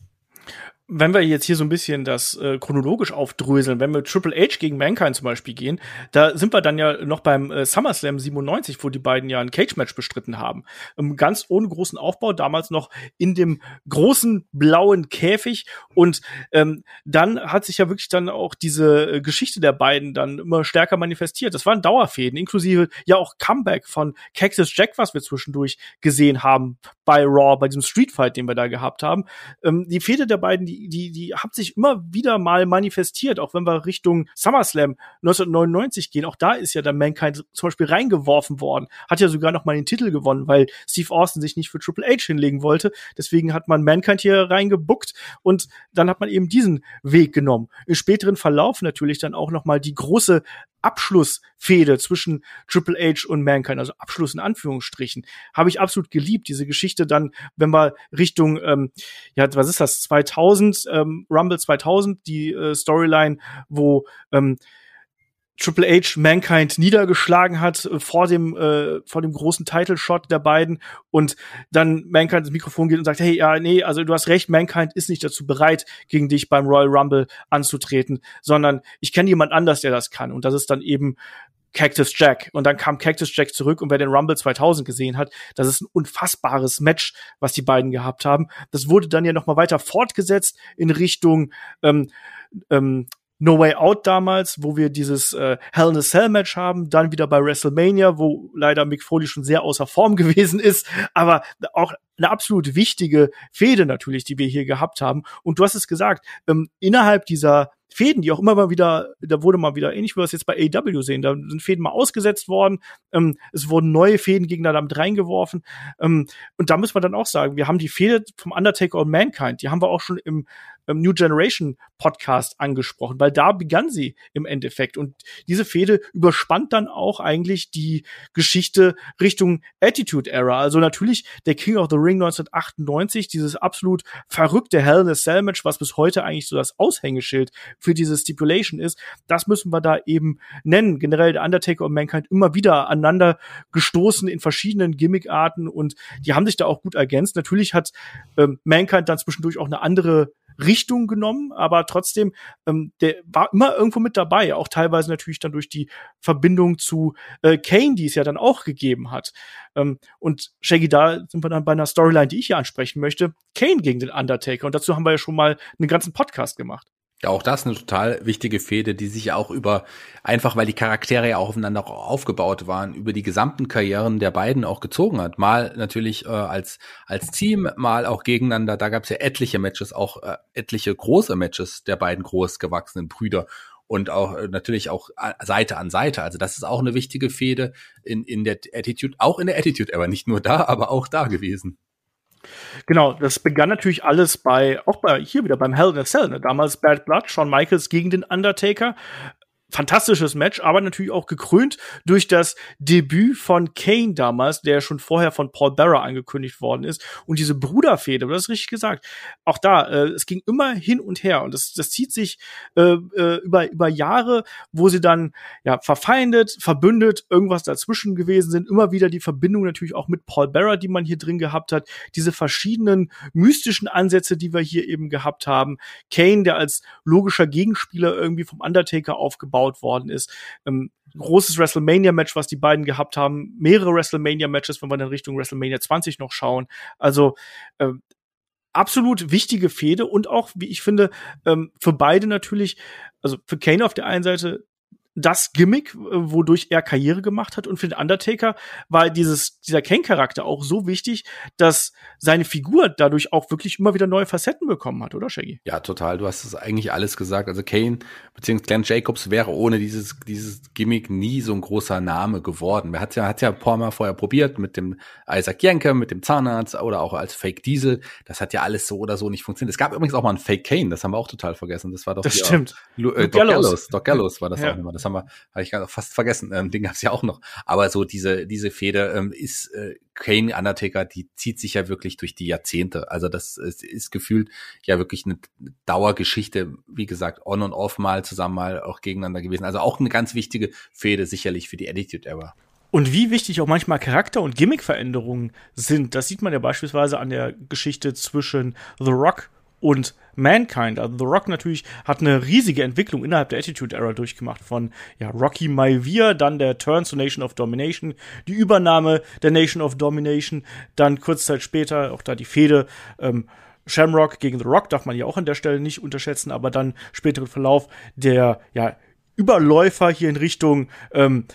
Speaker 2: wenn wir jetzt hier so ein bisschen das äh, chronologisch aufdröseln, wenn wir Triple H gegen Mankind zum Beispiel gehen, da sind wir dann ja noch beim äh, SummerSlam 97, wo die beiden ja ein Cage-Match bestritten haben. Ähm, ganz ohne großen Aufbau, damals noch in dem großen blauen Käfig. Und ähm, dann hat sich ja wirklich dann auch diese äh, Geschichte der beiden dann immer stärker manifestiert. Das waren Dauerfäden, inklusive ja auch Comeback von Cactus Jack, was wir zwischendurch gesehen haben bei Raw, bei diesem Street Fight, den wir da gehabt haben. Ähm, die Fehde der beiden, die die, die, hat sich immer wieder mal manifestiert, auch wenn wir Richtung SummerSlam 1999 gehen. Auch da ist ja der Mankind zum Beispiel reingeworfen worden. Hat ja sogar noch mal den Titel gewonnen, weil Steve Austin sich nicht für Triple H hinlegen wollte. Deswegen hat man Mankind hier reingebuckt und dann hat man eben diesen Weg genommen. Im späteren Verlauf natürlich dann auch noch mal die große Abschlussfehde zwischen Triple H und Mankind, also Abschluss in Anführungsstrichen, habe ich absolut geliebt. Diese Geschichte dann, wenn wir Richtung, ähm, ja, was ist das, 2000, ähm, Rumble 2000, die äh, Storyline, wo ähm, Triple H Mankind niedergeschlagen hat äh, vor dem äh, vor dem großen Title Shot der beiden und dann Mankind ins Mikrofon geht und sagt hey ja nee also du hast recht Mankind ist nicht dazu bereit gegen dich beim Royal Rumble anzutreten sondern ich kenne jemand anders der das kann und das ist dann eben Cactus Jack und dann kam Cactus Jack zurück und wer den Rumble 2000 gesehen hat, das ist ein unfassbares Match, was die beiden gehabt haben. Das wurde dann ja noch mal weiter fortgesetzt in Richtung ähm, ähm, No Way Out damals, wo wir dieses äh, Hell in a Cell Match haben, dann wieder bei WrestleMania, wo leider Mick Foley schon sehr außer Form gewesen ist, aber auch eine absolut wichtige Fehde natürlich, die wir hier gehabt haben. Und du hast es gesagt, ähm, innerhalb dieser Fäden, die auch immer mal wieder, da wurde mal wieder ähnlich wie wir es jetzt bei AW sehen, da sind Fäden mal ausgesetzt worden, ähm, es wurden neue Fäden gegeneinander mit reingeworfen. Ähm, und da müssen wir dann auch sagen, wir haben die Fäde vom Undertaker und Mankind, die haben wir auch schon im ähm, New Generation Podcast angesprochen, weil da begann sie im Endeffekt. Und diese Fehde überspannt dann auch eigentlich die Geschichte Richtung Attitude Era. Also natürlich der King of the Ring 1998, dieses absolut verrückte Hell in a Cell Match, was bis heute eigentlich so das Aushängeschild für diese Stipulation ist. Das müssen wir da eben nennen. Generell der Undertaker und Mankind immer wieder aneinander gestoßen in verschiedenen Gimmickarten und die haben sich da auch gut ergänzt. Natürlich hat ähm, Mankind dann zwischendurch auch eine andere Richtung genommen, aber trotzdem, ähm, der war immer irgendwo mit dabei, auch teilweise natürlich dann durch die Verbindung zu äh, Kane, die es ja dann auch gegeben hat. Ähm, und Shaggy, da sind wir dann bei einer Storyline, die ich hier ansprechen möchte, Kane gegen den Undertaker. Und dazu haben wir ja schon mal einen ganzen Podcast gemacht.
Speaker 3: Ja, auch das eine total wichtige Fehde, die sich ja auch über, einfach weil die Charaktere ja auch aufeinander aufgebaut waren, über die gesamten Karrieren der beiden auch gezogen hat. Mal natürlich äh, als, als Team, mal auch gegeneinander. Da gab es ja etliche Matches, auch äh, etliche große Matches der beiden groß gewachsenen Brüder und auch äh, natürlich auch äh, Seite an Seite. Also das ist auch eine wichtige Fehde in, in der Attitude, auch in der Attitude, aber nicht nur da, aber auch da gewesen.
Speaker 2: Genau, das begann natürlich alles bei, auch bei, hier wieder beim Hell in a Cell, ne? damals Bad Blood, Shawn Michaels gegen den Undertaker fantastisches Match, aber natürlich auch gekrönt durch das Debüt von Kane damals, der schon vorher von Paul Bearer angekündigt worden ist und diese Bruderfehde, du hast richtig gesagt, auch da, äh, es ging immer hin und her und das, das zieht sich äh, äh, über, über Jahre, wo sie dann ja verfeindet, verbündet, irgendwas dazwischen gewesen sind, immer wieder die Verbindung natürlich auch mit Paul Bearer, die man hier drin gehabt hat, diese verschiedenen mystischen Ansätze, die wir hier eben gehabt haben, Kane, der als logischer Gegenspieler irgendwie vom Undertaker aufgebaut aufgebaut worden ist. Ähm, großes WrestleMania-Match, was die beiden gehabt haben, mehrere WrestleMania-Matches, wenn wir dann Richtung WrestleMania 20 noch schauen. Also äh, absolut wichtige Fehde und auch, wie ich finde, ähm, für beide natürlich, also für Kane auf der einen Seite das Gimmick, äh, wodurch er Karriere gemacht hat. Und für den Undertaker war dieses, dieser Kane-Charakter auch so wichtig, dass seine Figur dadurch auch wirklich immer wieder neue Facetten bekommen hat, oder Shaggy?
Speaker 3: Ja, total. Du hast es eigentlich alles gesagt. Also Kane bzw. Glenn Jacobs wäre ohne dieses, dieses Gimmick nie so ein großer Name geworden. Er hat ja, hat ja ein paar Mal vorher probiert mit dem Isaac Jenke, mit dem Zahnarzt oder auch als Fake Diesel. Das hat ja alles so oder so nicht funktioniert. Es gab übrigens auch mal einen Fake Kane, das haben wir auch total vergessen. Das war doch
Speaker 2: das stimmt.
Speaker 3: Äh, Doc Gallows. Gallows. Doc Gallows war das ja. auch immer. Das haben wir, habe ich gerade fast vergessen. Ähm, den gab's ja auch noch. Aber so diese diese Fehde ähm, ist äh, Kane Undertaker, die zieht sich ja wirklich durch die Jahrzehnte. Also das ist, ist gefühlt ja wirklich eine Dauergeschichte. Wie gesagt, on und off mal zusammen mal auch gegeneinander gewesen. Also auch eine ganz wichtige Fehde sicherlich für die Attitude Era.
Speaker 2: Und wie wichtig auch manchmal Charakter- und Gimmickveränderungen sind, das sieht man ja beispielsweise an der Geschichte zwischen The Rock und Mankind. Also The Rock natürlich hat eine riesige Entwicklung innerhalb der Attitude Era durchgemacht von ja, Rocky Maivia, dann der Turn zur Nation of Domination, die Übernahme der Nation of Domination, dann kurz Zeit später auch da die Fehde ähm, Shamrock gegen The Rock darf man ja auch an der Stelle nicht unterschätzen, aber dann späteren Verlauf der ja Überläufer hier in Richtung ähm,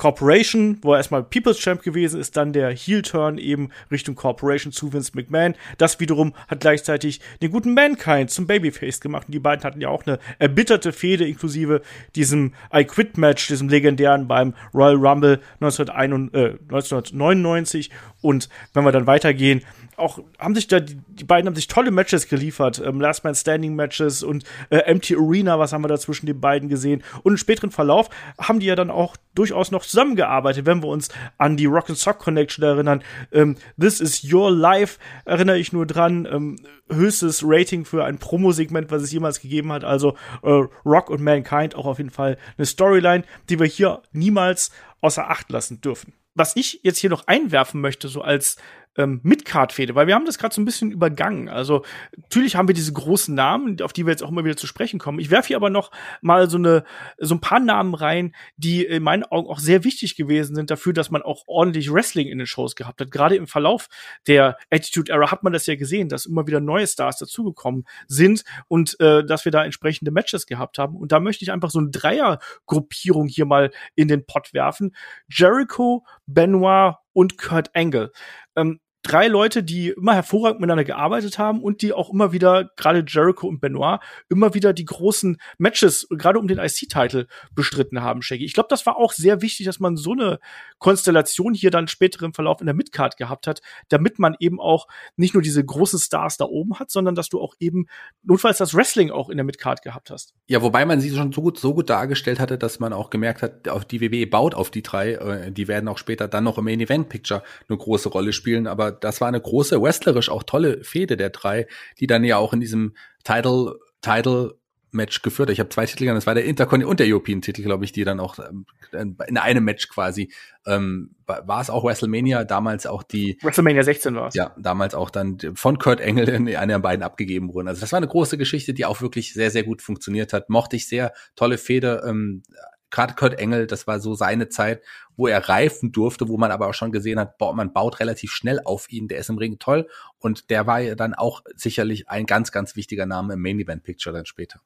Speaker 2: Corporation, wo er erstmal People's Champ gewesen ist, dann der Heel-Turn eben Richtung Corporation zu Vince McMahon. Das wiederum hat gleichzeitig den guten Mankind zum Babyface gemacht. Und die beiden hatten ja auch eine erbitterte Fehde inklusive diesem I Quit Match, diesem legendären beim Royal Rumble 1999. Und wenn wir dann weitergehen, auch haben sich da die, die beiden haben sich tolle Matches geliefert, ähm, Last Man Standing Matches und äh, Empty Arena, was haben wir da zwischen den beiden gesehen und im späteren Verlauf haben die ja dann auch durchaus noch zusammengearbeitet, wenn wir uns an die Rock and Sock Connection erinnern. Ähm, This is Your Life erinnere ich nur dran. Ähm, höchstes Rating für ein Promo-Segment, was es jemals gegeben hat. Also äh, Rock und Mankind auch auf jeden Fall eine Storyline, die wir hier niemals außer Acht lassen dürfen. Was ich jetzt hier noch einwerfen möchte, so als ähm, Midcard-Fehde, weil wir haben das gerade so ein bisschen übergangen. Also natürlich haben wir diese großen Namen, auf die wir jetzt auch immer wieder zu sprechen kommen. Ich werfe hier aber noch mal so eine so ein paar Namen rein, die in meinen Augen auch sehr wichtig gewesen sind dafür, dass man auch ordentlich Wrestling in den Shows gehabt hat. Gerade im Verlauf der Attitude Era hat man das ja gesehen, dass immer wieder neue Stars dazugekommen sind und äh, dass wir da entsprechende Matches gehabt haben. Und da möchte ich einfach so eine Dreiergruppierung hier mal in den Pot werfen. Jericho, Benoit und Kurt Angle. Ähm, drei Leute, die immer hervorragend miteinander gearbeitet haben und die auch immer wieder, gerade Jericho und Benoit, immer wieder die großen Matches, gerade um den IC-Title bestritten haben, Shaggy. Ich glaube, das war auch sehr wichtig, dass man so eine Konstellation hier dann später im Verlauf in der Midcard gehabt hat, damit man eben auch nicht nur diese großen Stars da oben hat, sondern dass du auch eben notfalls das Wrestling auch in der Midcard gehabt hast.
Speaker 3: Ja, wobei man sie schon so gut, so gut dargestellt hatte, dass man auch gemerkt hat, auf die WWE baut auf die drei, äh, die werden auch später dann noch im Main Event Picture eine große Rolle spielen, aber das war eine große, wrestlerisch auch tolle Fehde der drei, die dann ja auch in diesem Title, Title Match geführt. Ich habe zwei Titel, das war der Intercon und der European Titel, glaube ich, die dann auch ähm, in einem Match quasi ähm, war es auch WrestleMania, damals auch die
Speaker 2: WrestleMania 16 war es.
Speaker 3: Ja, damals auch dann von Kurt Engel in einer der beiden abgegeben wurden. Also das war eine große Geschichte, die auch wirklich sehr sehr gut funktioniert hat. Mochte ich sehr, tolle Fehde. Ähm, gerade Kurt Engel, das war so seine Zeit, wo er reifen durfte, wo man aber auch schon gesehen hat, man baut relativ schnell auf ihn, der ist im Ring toll und der war ja dann auch sicherlich ein ganz, ganz wichtiger Name im Main Event Picture dann später.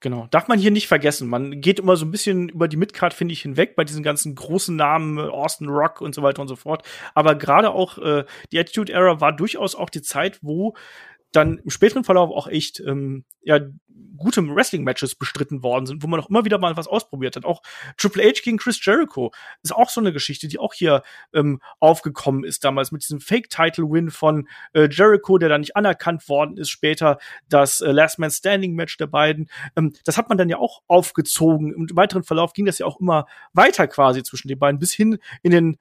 Speaker 2: Genau, darf man hier nicht vergessen. Man geht immer so ein bisschen über die Midcard, finde ich, hinweg bei diesen ganzen großen Namen, Austin Rock und so weiter und so fort. Aber gerade auch äh, die Attitude Era war durchaus auch die Zeit, wo dann im späteren Verlauf auch echt ähm, ja gute Wrestling-Matches bestritten worden sind, wo man auch immer wieder mal was ausprobiert hat. Auch Triple H gegen Chris Jericho ist auch so eine Geschichte, die auch hier ähm, aufgekommen ist damals mit diesem Fake-Title-Win von äh, Jericho, der dann nicht anerkannt worden ist später, das äh, Last Man Standing-Match der beiden. Ähm, das hat man dann ja auch aufgezogen. Im weiteren Verlauf ging das ja auch immer weiter quasi zwischen den beiden bis hin in den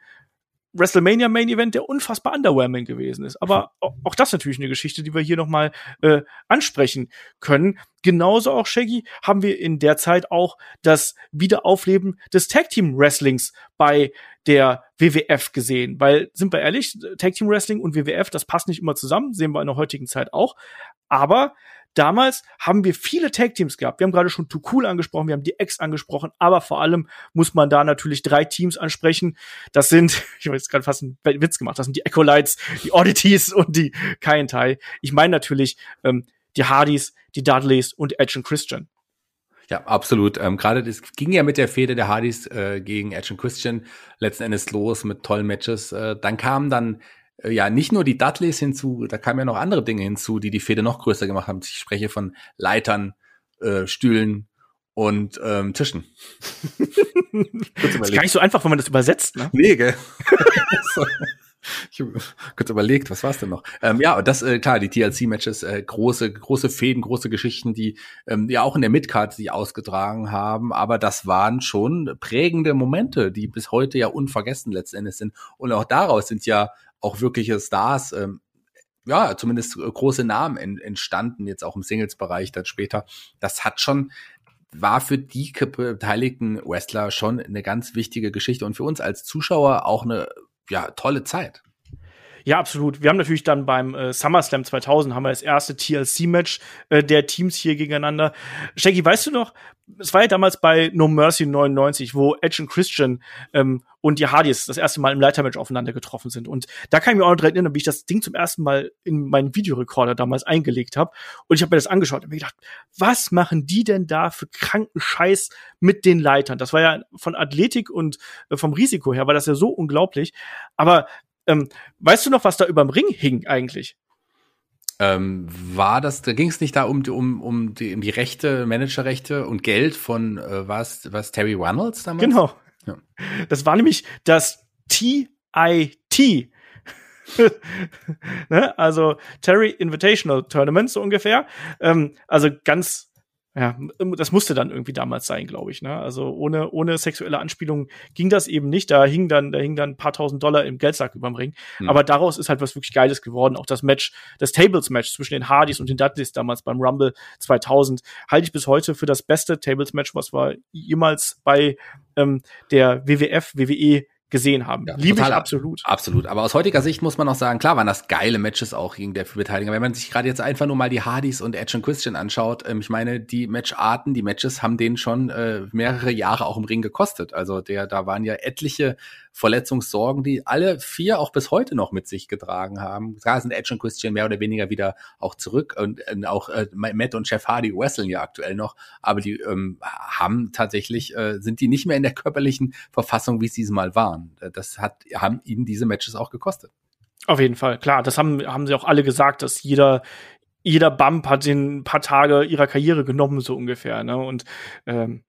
Speaker 2: WrestleMania Main Event, der unfassbar underwhelming gewesen ist. Aber auch das natürlich eine Geschichte, die wir hier noch mal äh, ansprechen können. Genauso auch Shaggy haben wir in der Zeit auch das Wiederaufleben des Tag Team Wrestlings bei der WWF gesehen, weil sind wir ehrlich, Tag Team Wrestling und WWF, das passt nicht immer zusammen, sehen wir in der heutigen Zeit auch, aber Damals haben wir viele Tag-Teams gehabt. Wir haben gerade schon Too Cool angesprochen, wir haben die X angesprochen, aber vor allem muss man da natürlich drei Teams ansprechen. Das sind, ich habe jetzt gerade fast einen Witz gemacht, das sind die Ecolites, die Oddities und die Kaientai. Ich meine natürlich ähm, die Hardys, die Dudleys und Edge und Christian.
Speaker 3: Ja, absolut. Ähm, Gerade das ging ja mit der Fehde der Hardys äh, gegen Edge und Christian letzten Endes los mit tollen Matches. Äh, dann kamen dann ja nicht nur die Dudleys hinzu, da kamen ja noch andere Dinge hinzu, die die Fehde noch größer gemacht haben. Ich spreche von Leitern, äh, Stühlen und ähm, Tischen.
Speaker 2: das ist gar nicht so einfach, wenn man das übersetzt, ne?
Speaker 3: Nee, gell? Ich habe kurz überlegt, was war es denn noch? Ähm, ja, das, äh, klar, die TLC-Matches, äh, große, große Fäden, große Geschichten, die ähm, ja auch in der Midcard sich ausgetragen haben, aber das waren schon prägende Momente, die bis heute ja unvergessen letztendlich sind. Und auch daraus sind ja auch wirkliche Stars, ähm, ja, zumindest große Namen en entstanden, jetzt auch im Singles-Bereich dann später. Das hat schon, war für die beteiligten Wrestler schon eine ganz wichtige Geschichte und für uns als Zuschauer auch eine ja, tolle Zeit.
Speaker 2: Ja, absolut. Wir haben natürlich dann beim äh, SummerSlam 2000 haben wir das erste TLC-Match äh, der Teams hier gegeneinander. Shaggy, weißt du noch, es war ja damals bei No Mercy 99, wo Edge und Christian ähm, und die Hardys das erste Mal im Leitermatch aufeinander getroffen sind. Und da kann ich mir auch noch dran erinnern, wie ich das Ding zum ersten Mal in meinen Videorekorder damals eingelegt habe. Und ich habe mir das angeschaut und mir gedacht, was machen die denn da für kranken Scheiß mit den Leitern? Das war ja von Athletik und äh, vom Risiko her war das ja so unglaublich. Aber ähm, weißt du noch, was da überm Ring hing eigentlich?
Speaker 3: Ähm, war das, da ging es nicht da um, um, um, die, um die Rechte, Managerrechte und Geld von äh, was, was Terry Reynolds damals?
Speaker 2: Genau. Ja. Das war nämlich das TIT. ne? Also Terry Invitational Tournament so ungefähr. Ähm, also ganz ja, das musste dann irgendwie damals sein, glaube ich. Ne? Also ohne, ohne sexuelle Anspielung ging das eben nicht. Da hing dann, da hing dann ein paar tausend Dollar im Geldsack überm Ring. Mhm. Aber daraus ist halt was wirklich Geiles geworden. Auch das Match, das Tables-Match zwischen den Hardys und den Dudleys damals beim Rumble 2000 halte ich bis heute für das beste Tables-Match, was wir jemals bei ähm, der WWF, WWE gesehen haben. Ja, Liebe ich absolut.
Speaker 3: Absolut. Aber aus heutiger Sicht muss man auch sagen, klar waren das geile Matches auch gegen der Beteiligung. Wenn man sich gerade jetzt einfach nur mal die Hardys und Edge und Christian anschaut, ähm, ich meine, die Matcharten, die Matches haben denen schon äh, mehrere Jahre auch im Ring gekostet. Also der, da waren ja etliche Verletzungssorgen, die alle vier auch bis heute noch mit sich getragen haben. Da sind Edge und Christian mehr oder weniger wieder auch zurück und äh, auch äh, Matt und Jeff Hardy wresteln ja aktuell noch, aber die ähm, haben tatsächlich, äh, sind die nicht mehr in der körperlichen Verfassung, wie sie es mal waren. Das hat, haben ihnen diese Matches auch gekostet.
Speaker 2: Auf jeden Fall, klar. Das haben, haben sie auch alle gesagt, dass jeder, jeder Bump hat den paar Tage ihrer Karriere genommen, so ungefähr. Ne? Und ähm,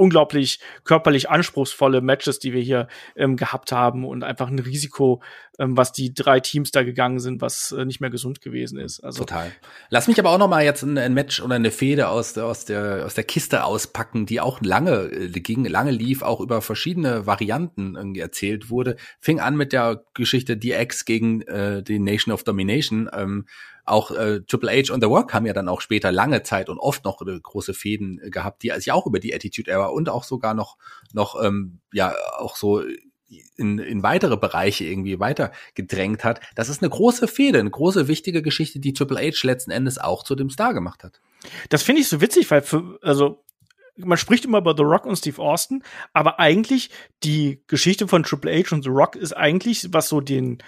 Speaker 2: unglaublich körperlich anspruchsvolle Matches, die wir hier ähm, gehabt haben und einfach ein Risiko, ähm, was die drei Teams da gegangen sind, was äh, nicht mehr gesund gewesen ist.
Speaker 3: Also total. Lass mich aber auch noch mal jetzt ein, ein Match oder eine Fehde aus der aus der aus der Kiste auspacken, die auch lange äh, ging, lange lief, auch über verschiedene Varianten irgendwie erzählt wurde. Fing an mit der Geschichte DX gegen äh, die Nation of Domination. Ähm, auch äh, Triple H und The Rock haben ja dann auch später lange Zeit und oft noch äh, große Fäden äh, gehabt, die sich auch über die Attitude Era und auch sogar noch noch ähm, ja auch so in, in weitere Bereiche irgendwie weiter gedrängt hat. Das ist eine große Fehde, eine große wichtige Geschichte, die Triple H letzten Endes auch zu dem Star gemacht hat.
Speaker 2: Das finde ich so witzig, weil für, also man spricht immer über The Rock und Steve Austin, aber eigentlich die Geschichte von Triple H und The Rock ist eigentlich, was so den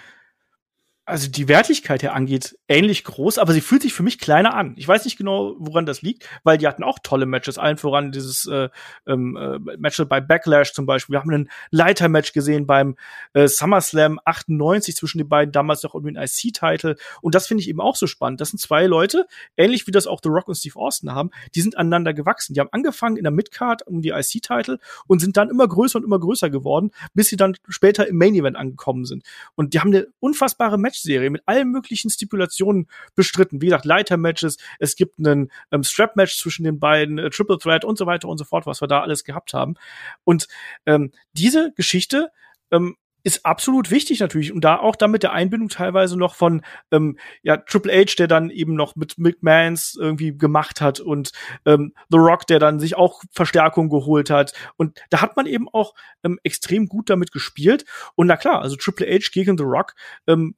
Speaker 2: also die Wertigkeit her angeht, ähnlich groß, aber sie fühlt sich für mich kleiner an. Ich weiß nicht genau, woran das liegt, weil die hatten auch tolle Matches, allen voran dieses äh, ähm, äh, Match bei Backlash zum Beispiel. Wir haben ein Leiter-Match gesehen beim äh, SummerSlam 98 zwischen den beiden, damals noch um den IC-Title. Und das finde ich eben auch so spannend. Das sind zwei Leute, ähnlich wie das auch The Rock und Steve Austin haben, die sind aneinander gewachsen. Die haben angefangen in der Midcard um die IC-Title und sind dann immer größer und immer größer geworden, bis sie dann später im Main-Event angekommen sind. Und die haben eine unfassbare Match Match-Serie mit allen möglichen Stipulationen bestritten. Wie gesagt, Leiter-Matches, es gibt einen ähm, Strap-Match zwischen den beiden, äh, Triple Threat und so weiter und so fort, was wir da alles gehabt haben. Und ähm, diese Geschichte ähm, ist absolut wichtig natürlich und da auch damit der Einbindung teilweise noch von ähm, ja Triple H, der dann eben noch mit McMahons irgendwie gemacht hat und ähm, The Rock, der dann sich auch Verstärkung geholt hat und da hat man eben auch ähm, extrem gut damit gespielt und na klar, also Triple H gegen The Rock ähm,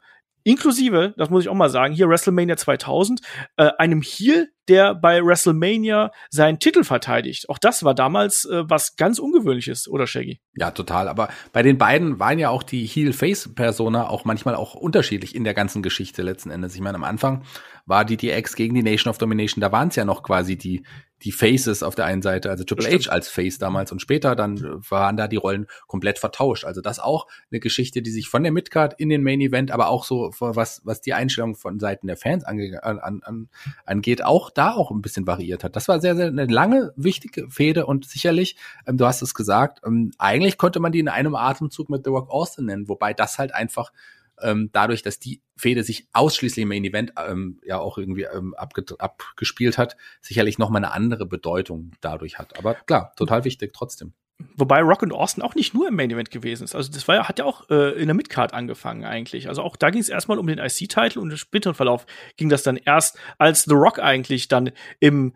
Speaker 2: Inklusive, das muss ich auch mal sagen, hier WrestleMania 2000, äh, einem Heel, der bei WrestleMania seinen Titel verteidigt. Auch das war damals äh, was ganz Ungewöhnliches, oder Shaggy?
Speaker 3: Ja, total. Aber bei den beiden waren ja auch die Heel-Face-Persona auch manchmal auch unterschiedlich in der ganzen Geschichte letzten Endes. Ich meine, am Anfang war die DX gegen die Nation of Domination, da waren es ja noch quasi die, die Faces auf der einen Seite, also Triple H als Face damals und später dann waren da die Rollen komplett vertauscht. Also das auch eine Geschichte, die sich von der Midcard in den Main Event, aber auch so was was die Einstellung von Seiten der Fans ange, an, an, angeht, auch da auch ein bisschen variiert hat. Das war sehr sehr eine lange wichtige Fehde und sicherlich, ähm, du hast es gesagt, ähm, eigentlich konnte man die in einem Atemzug mit The Rock Austin nennen, wobei das halt einfach ähm, dadurch, dass die Fehde sich ausschließlich im Main Event ähm, ja auch irgendwie ähm, abge abgespielt hat, sicherlich noch mal eine andere Bedeutung dadurch hat. Aber klar, total wichtig trotzdem.
Speaker 2: Wobei Rock und Austin auch nicht nur im Main Event gewesen ist. Also das war ja, hat ja auch äh, in der Midcard angefangen eigentlich. Also auch da ging es erstmal um den IC-Titel und im späteren Verlauf ging das dann erst, als The Rock eigentlich dann im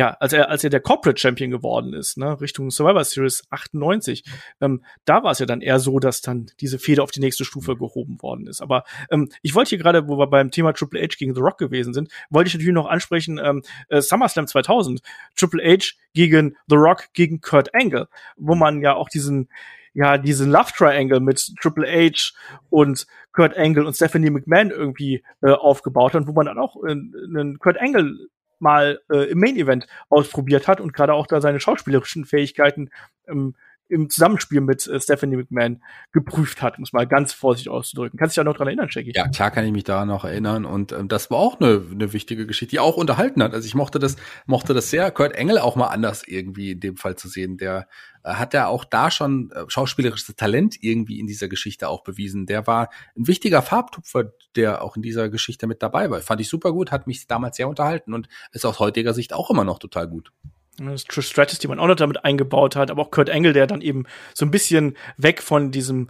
Speaker 2: ja, als er, als er der Corporate Champion geworden ist, ne, Richtung Survivor Series 98, ähm, da war es ja dann eher so, dass dann diese Feder auf die nächste Stufe gehoben worden ist. Aber ähm, ich wollte hier gerade, wo wir beim Thema Triple H gegen The Rock gewesen sind, wollte ich natürlich noch ansprechen, ähm, äh, SummerSlam 2000, Triple H gegen The Rock gegen Kurt Angle, wo man ja auch diesen ja, diesen Love Triangle mit Triple H und Kurt Angle und Stephanie McMahon irgendwie äh, aufgebaut hat, wo man dann auch äh, einen Kurt Angle mal äh, im Main Event ausprobiert hat und gerade auch da seine schauspielerischen Fähigkeiten ähm, im Zusammenspiel mit äh, Stephanie McMahon geprüft hat, muss mal ganz vorsichtig auszudrücken. Kannst du dich ja noch dran erinnern, Jackie?
Speaker 3: Ja, klar kann ich mich da noch erinnern und ähm, das war auch eine, eine wichtige Geschichte, die auch unterhalten hat. Also ich mochte das, mochte das sehr, Kurt Engel auch mal anders irgendwie in dem Fall zu sehen. Der äh, hat ja auch da schon äh, schauspielerisches Talent irgendwie in dieser Geschichte auch bewiesen. Der war ein wichtiger Farbtupfer, der auch in dieser Geschichte mit dabei war. Fand ich super gut, hat mich damals sehr unterhalten und ist aus heutiger Sicht auch immer noch total gut.
Speaker 2: Das Trish Stratus, die man auch noch damit eingebaut hat, aber auch Kurt Angle, der dann eben so ein bisschen weg von diesem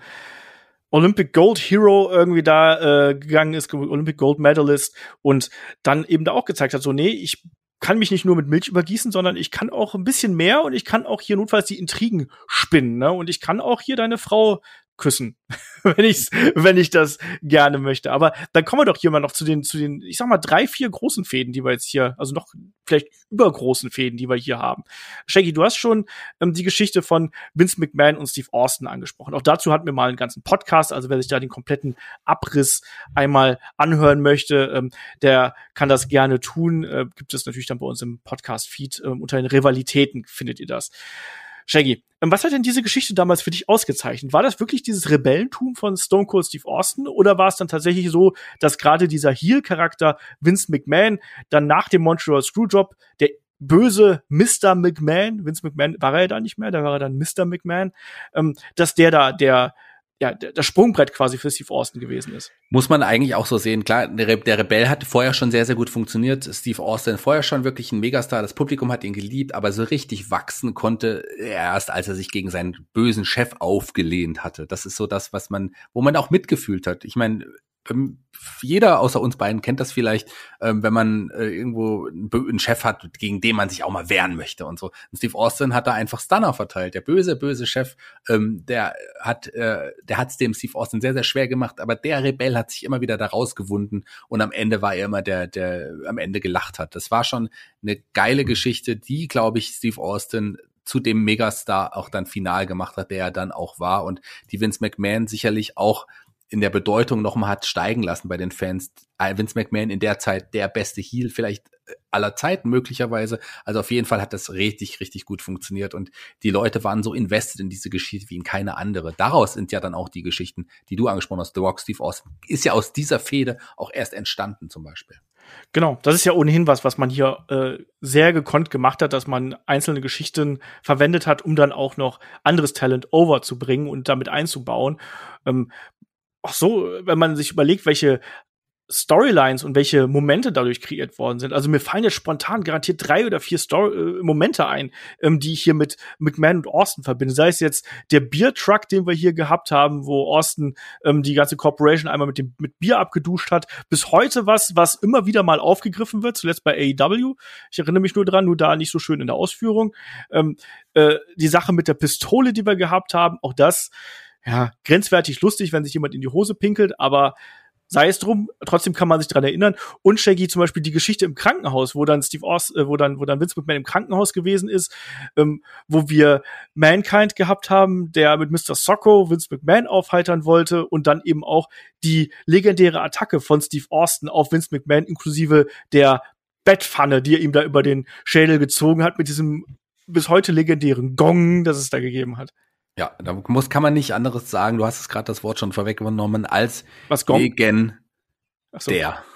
Speaker 2: Olympic Gold Hero irgendwie da äh, gegangen ist, Olympic Gold Medalist und dann eben da auch gezeigt hat, so nee, ich kann mich nicht nur mit Milch übergießen, sondern ich kann auch ein bisschen mehr und ich kann auch hier notfalls die Intrigen spinnen, ne? Und ich kann auch hier deine Frau küssen, wenn ich wenn ich das gerne möchte. Aber dann kommen wir doch hier mal noch zu den zu den ich sag mal drei vier großen Fäden, die wir jetzt hier, also noch vielleicht übergroßen Fäden, die wir hier haben. Shaggy, du hast schon ähm, die Geschichte von Vince McMahon und Steve Austin angesprochen. Auch dazu hatten wir mal einen ganzen Podcast. Also wer sich da den kompletten Abriss einmal anhören möchte, ähm, der kann das gerne tun. Äh, gibt es natürlich dann bei uns im Podcast Feed ähm, unter den Rivalitäten findet ihr das. Shaggy, ähm, was hat denn diese Geschichte damals für dich ausgezeichnet? War das wirklich dieses Rebellentum von Stone Cold Steve Austin oder war es dann tatsächlich so, dass gerade dieser Heel-Charakter Vince McMahon dann nach dem Montreal Screwjob der böse Mr. McMahon, Vince McMahon war er ja da nicht mehr, da war er dann Mr. McMahon, ähm, dass der da der ja, das Sprungbrett quasi für Steve Austin gewesen ist.
Speaker 3: Muss man eigentlich auch so sehen. Klar, der, Re der Rebell hat vorher schon sehr, sehr gut funktioniert. Steve Austin vorher schon wirklich ein Megastar. Das Publikum hat ihn geliebt, aber so richtig wachsen konnte er erst, als er sich gegen seinen bösen Chef aufgelehnt hatte. Das ist so das, was man, wo man auch mitgefühlt hat. Ich meine, ähm, jeder außer uns beiden kennt das vielleicht, ähm, wenn man äh, irgendwo einen Chef hat, gegen den man sich auch mal wehren möchte und so. Und Steve Austin hat da einfach Stunner verteilt. Der böse, böse Chef, ähm, der hat, äh, der hat's dem Steve Austin sehr, sehr schwer gemacht, aber der Rebell hat sich immer wieder da rausgewunden und am Ende war er immer der, der am Ende gelacht hat. Das war schon eine geile Geschichte, die, glaube ich, Steve Austin zu dem Megastar auch dann final gemacht hat, der er dann auch war und die Vince McMahon sicherlich auch in der Bedeutung nochmal hat steigen lassen bei den Fans. Äh, Vince McMahon in der Zeit der beste Heel vielleicht äh, aller Zeiten möglicherweise. Also auf jeden Fall hat das richtig, richtig gut funktioniert und die Leute waren so invested in diese Geschichte wie in keine andere. Daraus sind ja dann auch die Geschichten, die du angesprochen hast. The Rock, Steve Austin ist ja aus dieser Fehde auch erst entstanden zum Beispiel.
Speaker 2: Genau, das ist ja ohnehin was, was man hier äh, sehr gekonnt gemacht hat, dass man einzelne Geschichten verwendet hat, um dann auch noch anderes Talent overzubringen und damit einzubauen. Ähm, auch so, wenn man sich überlegt, welche Storylines und welche Momente dadurch kreiert worden sind. Also mir fallen jetzt spontan garantiert drei oder vier Story äh, Momente ein, ähm, die ich hier mit McMahon und Austin verbinde. Sei es jetzt der Biertruck, den wir hier gehabt haben, wo Austin ähm, die ganze Corporation einmal mit dem mit Bier abgeduscht hat, bis heute was, was immer wieder mal aufgegriffen wird, zuletzt bei AEW. Ich erinnere mich nur dran, nur da nicht so schön in der Ausführung. Ähm, äh, die Sache mit der Pistole, die wir gehabt haben, auch das ja, grenzwertig lustig, wenn sich jemand in die Hose pinkelt, aber sei es drum, trotzdem kann man sich dran erinnern. Und Shaggy zum Beispiel die Geschichte im Krankenhaus, wo dann Steve Oz, äh, wo dann, wo dann Vince McMahon im Krankenhaus gewesen ist, ähm, wo wir Mankind gehabt haben, der mit Mr. Socko Vince McMahon aufheitern wollte und dann eben auch die legendäre Attacke von Steve Austin auf Vince McMahon inklusive der Bettpfanne, die er ihm da über den Schädel gezogen hat mit diesem bis heute legendären Gong, das es da gegeben hat.
Speaker 3: Ja, da muss, kann man nicht anderes sagen. Du hast es gerade das Wort schon vorweggenommen als
Speaker 2: Was Gong?
Speaker 3: Legen
Speaker 2: so.
Speaker 3: der.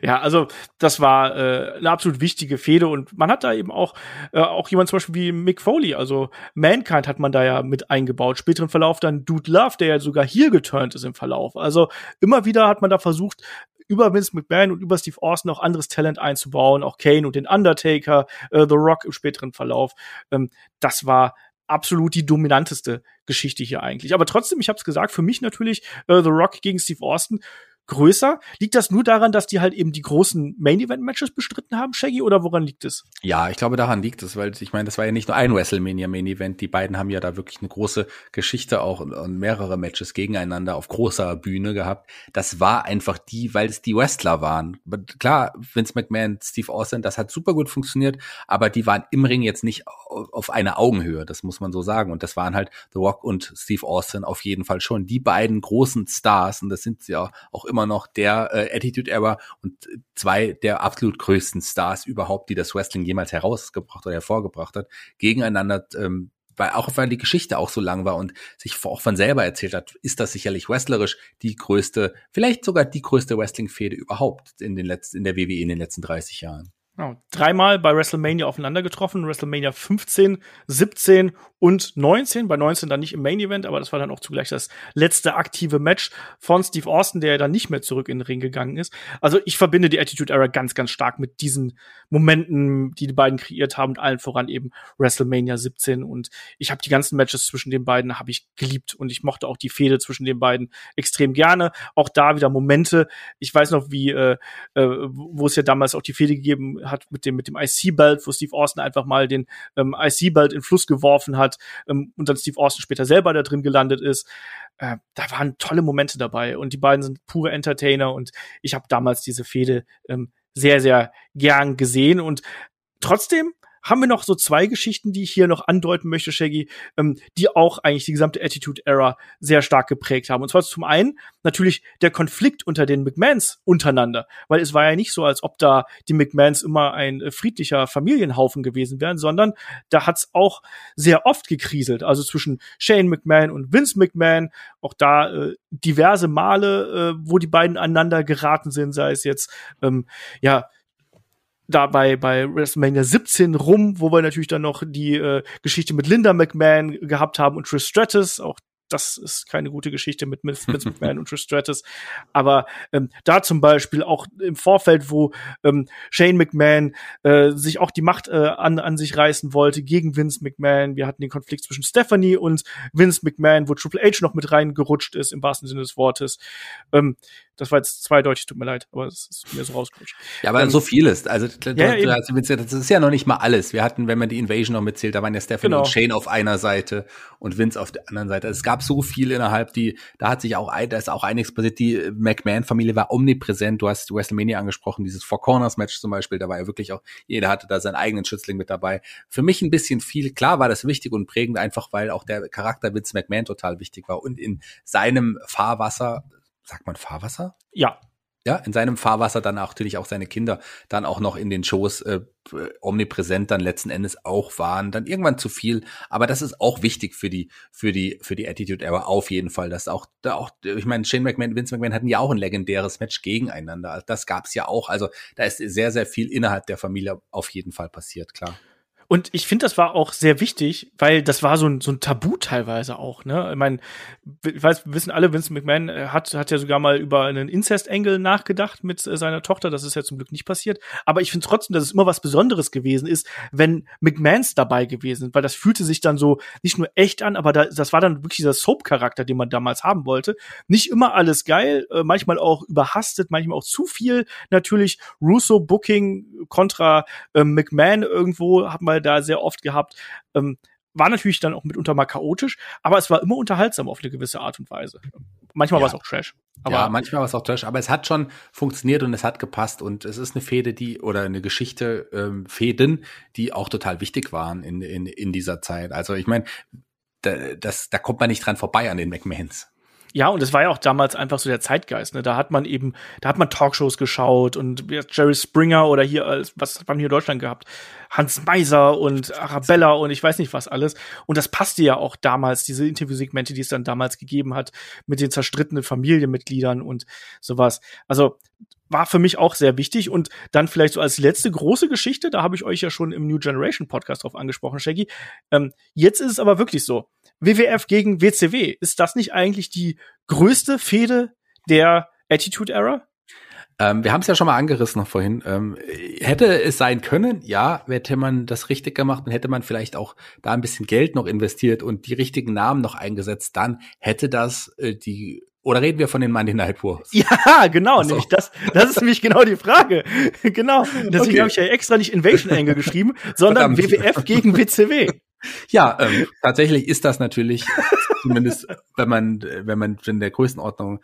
Speaker 2: Ja, also das war äh, eine absolut wichtige Fehde und man hat da eben auch äh, auch jemand zum Beispiel wie Mick Foley, also Mankind hat man da ja mit eingebaut. Späteren Verlauf dann Dude Love, der ja sogar hier geturnt ist im Verlauf. Also immer wieder hat man da versucht über Vince McMahon und über Steve Austin auch anderes Talent einzubauen, auch Kane und den Undertaker, äh, The Rock im späteren Verlauf. Ähm, das war absolut die dominanteste Geschichte hier eigentlich. Aber trotzdem, ich habe es gesagt, für mich natürlich äh, The Rock gegen Steve Austin größer. Liegt das nur daran, dass die halt eben die großen Main-Event-Matches bestritten haben, Shaggy, oder woran liegt es?
Speaker 3: Ja, ich glaube, daran liegt es, weil ich meine, das war ja nicht nur ein WrestleMania Main-Event. Die beiden haben ja da wirklich eine große Geschichte auch und, mehrere Matches gegeneinander auf großer Bühne gehabt. Das war einfach die, weil es die Wrestler waren. Klar, Vince McMahon, Steve Austin, das hat super gut funktioniert, aber die waren im Ring jetzt nicht auf einer Augenhöhe, das muss man so sagen. Und das waren halt The Rock und Steve Austin auf jeden Fall schon die beiden großen Stars und das sind sie auch, auch immer noch der äh, Attitude Era und zwei der absolut größten Stars überhaupt, die das Wrestling jemals herausgebracht oder hervorgebracht hat, gegeneinander ähm, weil auch weil die Geschichte auch so lang war und sich auch von selber erzählt hat, ist das sicherlich wrestlerisch die größte, vielleicht sogar die größte Wrestling-Fehde überhaupt in den letzten, in der WWE in den letzten 30 Jahren.
Speaker 2: Genau. Dreimal bei WrestleMania aufeinander getroffen. WrestleMania 15, 17 und 19. Bei 19 dann nicht im Main Event, aber das war dann auch zugleich das letzte aktive Match von Steve Austin, der ja dann nicht mehr zurück in den Ring gegangen ist. Also ich verbinde die Attitude Era ganz, ganz stark mit diesen Momenten, die die beiden kreiert haben und allen voran eben WrestleMania 17. Und ich habe die ganzen Matches zwischen den beiden habe ich geliebt und ich mochte auch die Fehde zwischen den beiden extrem gerne. Auch da wieder Momente. Ich weiß noch, wie äh, äh, wo es ja damals auch die Fehde gegeben hat mit dem, mit dem IC-Belt, wo Steve Austin einfach mal den ähm, IC-Belt in Fluss geworfen hat ähm, und dann Steve Austin später selber da drin gelandet ist. Äh, da waren tolle Momente dabei und die beiden sind pure Entertainer und ich habe damals diese Fehde ähm, sehr, sehr gern gesehen und trotzdem haben wir noch so zwei Geschichten, die ich hier noch andeuten möchte, Shaggy, ähm, die auch eigentlich die gesamte Attitude-Era sehr stark geprägt haben. Und zwar zum einen natürlich der Konflikt unter den McMahons untereinander, weil es war ja nicht so, als ob da die McMahons immer ein äh, friedlicher Familienhaufen gewesen wären, sondern da hat's auch sehr oft gekriselt, also zwischen Shane McMahon und Vince McMahon, auch da äh, diverse Male, äh, wo die beiden aneinander geraten sind, sei es jetzt ähm, ja da bei, bei WrestleMania 17 rum, wo wir natürlich dann noch die äh, Geschichte mit Linda McMahon gehabt haben und Trish Stratus. Auch das ist keine gute Geschichte mit Vince McMahon und Trish Stratus. Aber ähm, da zum Beispiel auch im Vorfeld, wo ähm, Shane McMahon äh, sich auch die Macht äh, an, an sich reißen wollte gegen Vince McMahon. Wir hatten den Konflikt zwischen Stephanie und Vince McMahon, wo Triple H noch mit reingerutscht ist, im wahrsten Sinne des Wortes. Ähm, das war jetzt zweideutig, tut mir leid, aber es ist mir so rausgerutscht.
Speaker 3: Ja, aber ähm, so vieles. Also, ja, ja, das ist ja noch nicht mal alles. Wir hatten, wenn man die Invasion noch mitzählt, da waren ja Stephanie genau. und Shane auf einer Seite und Vince auf der anderen Seite. Es gab so viel innerhalb, die, da hat sich auch, da ist auch einiges passiert. Die McMahon-Familie war omnipräsent. Du hast WrestleMania angesprochen, dieses Four Corners Match zum Beispiel, da war ja wirklich auch, jeder hatte da seinen eigenen Schützling mit dabei. Für mich ein bisschen viel. Klar war das wichtig und prägend, einfach weil auch der Charakter Vince McMahon total wichtig war und in seinem Fahrwasser sagt man Fahrwasser?
Speaker 2: Ja.
Speaker 3: Ja, in seinem Fahrwasser dann natürlich auch seine Kinder dann auch noch in den Shows äh, omnipräsent dann letzten Endes auch waren, dann irgendwann zu viel, aber das ist auch wichtig für die für die für die Attitude Era auf jeden Fall, dass auch da auch ich meine Shane McMahon, Vince McMahon hatten ja auch ein legendäres Match gegeneinander, das gab's ja auch, also da ist sehr sehr viel innerhalb der Familie auf jeden Fall passiert, klar.
Speaker 2: Und ich finde, das war auch sehr wichtig, weil das war so ein, so ein Tabu teilweise auch. Ne? Ich meine, ich weiß, wir wissen alle, Vince McMahon äh, hat, hat ja sogar mal über einen Incest-Engel nachgedacht mit äh, seiner Tochter. Das ist ja zum Glück nicht passiert. Aber ich finde trotzdem, dass es immer was Besonderes gewesen ist, wenn McMahons dabei gewesen sind, weil das fühlte sich dann so nicht nur echt an, aber da, das war dann wirklich dieser Soap-Charakter, den man damals haben wollte. Nicht immer alles geil, äh, manchmal auch überhastet, manchmal auch zu viel. Natürlich Russo-Booking kontra äh, McMahon irgendwo hat man da sehr oft gehabt. Ähm, war natürlich dann auch mitunter mal chaotisch, aber es war immer unterhaltsam auf eine gewisse Art und Weise. Manchmal ja. war es auch Trash.
Speaker 3: Aber ja, manchmal war es auch Trash, aber es hat schon funktioniert und es hat gepasst und es ist eine Fehde, die oder eine Geschichte, ähm, Fäden, die auch total wichtig waren in, in, in dieser Zeit. Also ich meine, da, das, da kommt man nicht dran vorbei an den McMahons.
Speaker 2: Ja, und es war ja auch damals einfach so der Zeitgeist. Ne? Da hat man eben, da hat man Talkshows geschaut und Jerry Springer oder hier, was haben wir hier in Deutschland gehabt? Hans Meiser und Arabella und ich weiß nicht was alles. Und das passte ja auch damals, diese Interviewsegmente, die es dann damals gegeben hat, mit den zerstrittenen Familienmitgliedern und sowas. Also war für mich auch sehr wichtig. Und dann vielleicht so als letzte große Geschichte, da habe ich euch ja schon im New Generation Podcast drauf angesprochen, Shaggy. Ähm, jetzt ist es aber wirklich so. WWF gegen WCW, ist das nicht eigentlich die größte Fehde der Attitude Era?
Speaker 3: Ähm, wir haben es ja schon mal angerissen noch vorhin. Ähm, hätte es sein können, ja, hätte man das richtig gemacht und hätte man vielleicht auch da ein bisschen Geld noch investiert und die richtigen Namen noch eingesetzt, dann hätte das äh, die oder reden wir von den Monday Night Wars?
Speaker 2: Ja, genau, so. nämlich das, das ist nämlich genau die Frage. genau. Deswegen okay. habe ich ja extra nicht Invasion Angle geschrieben, sondern Verdammt. WWF gegen WCW.
Speaker 3: Ja, ähm, tatsächlich ist das natürlich zumindest, wenn man, wenn man in der Größenordnung,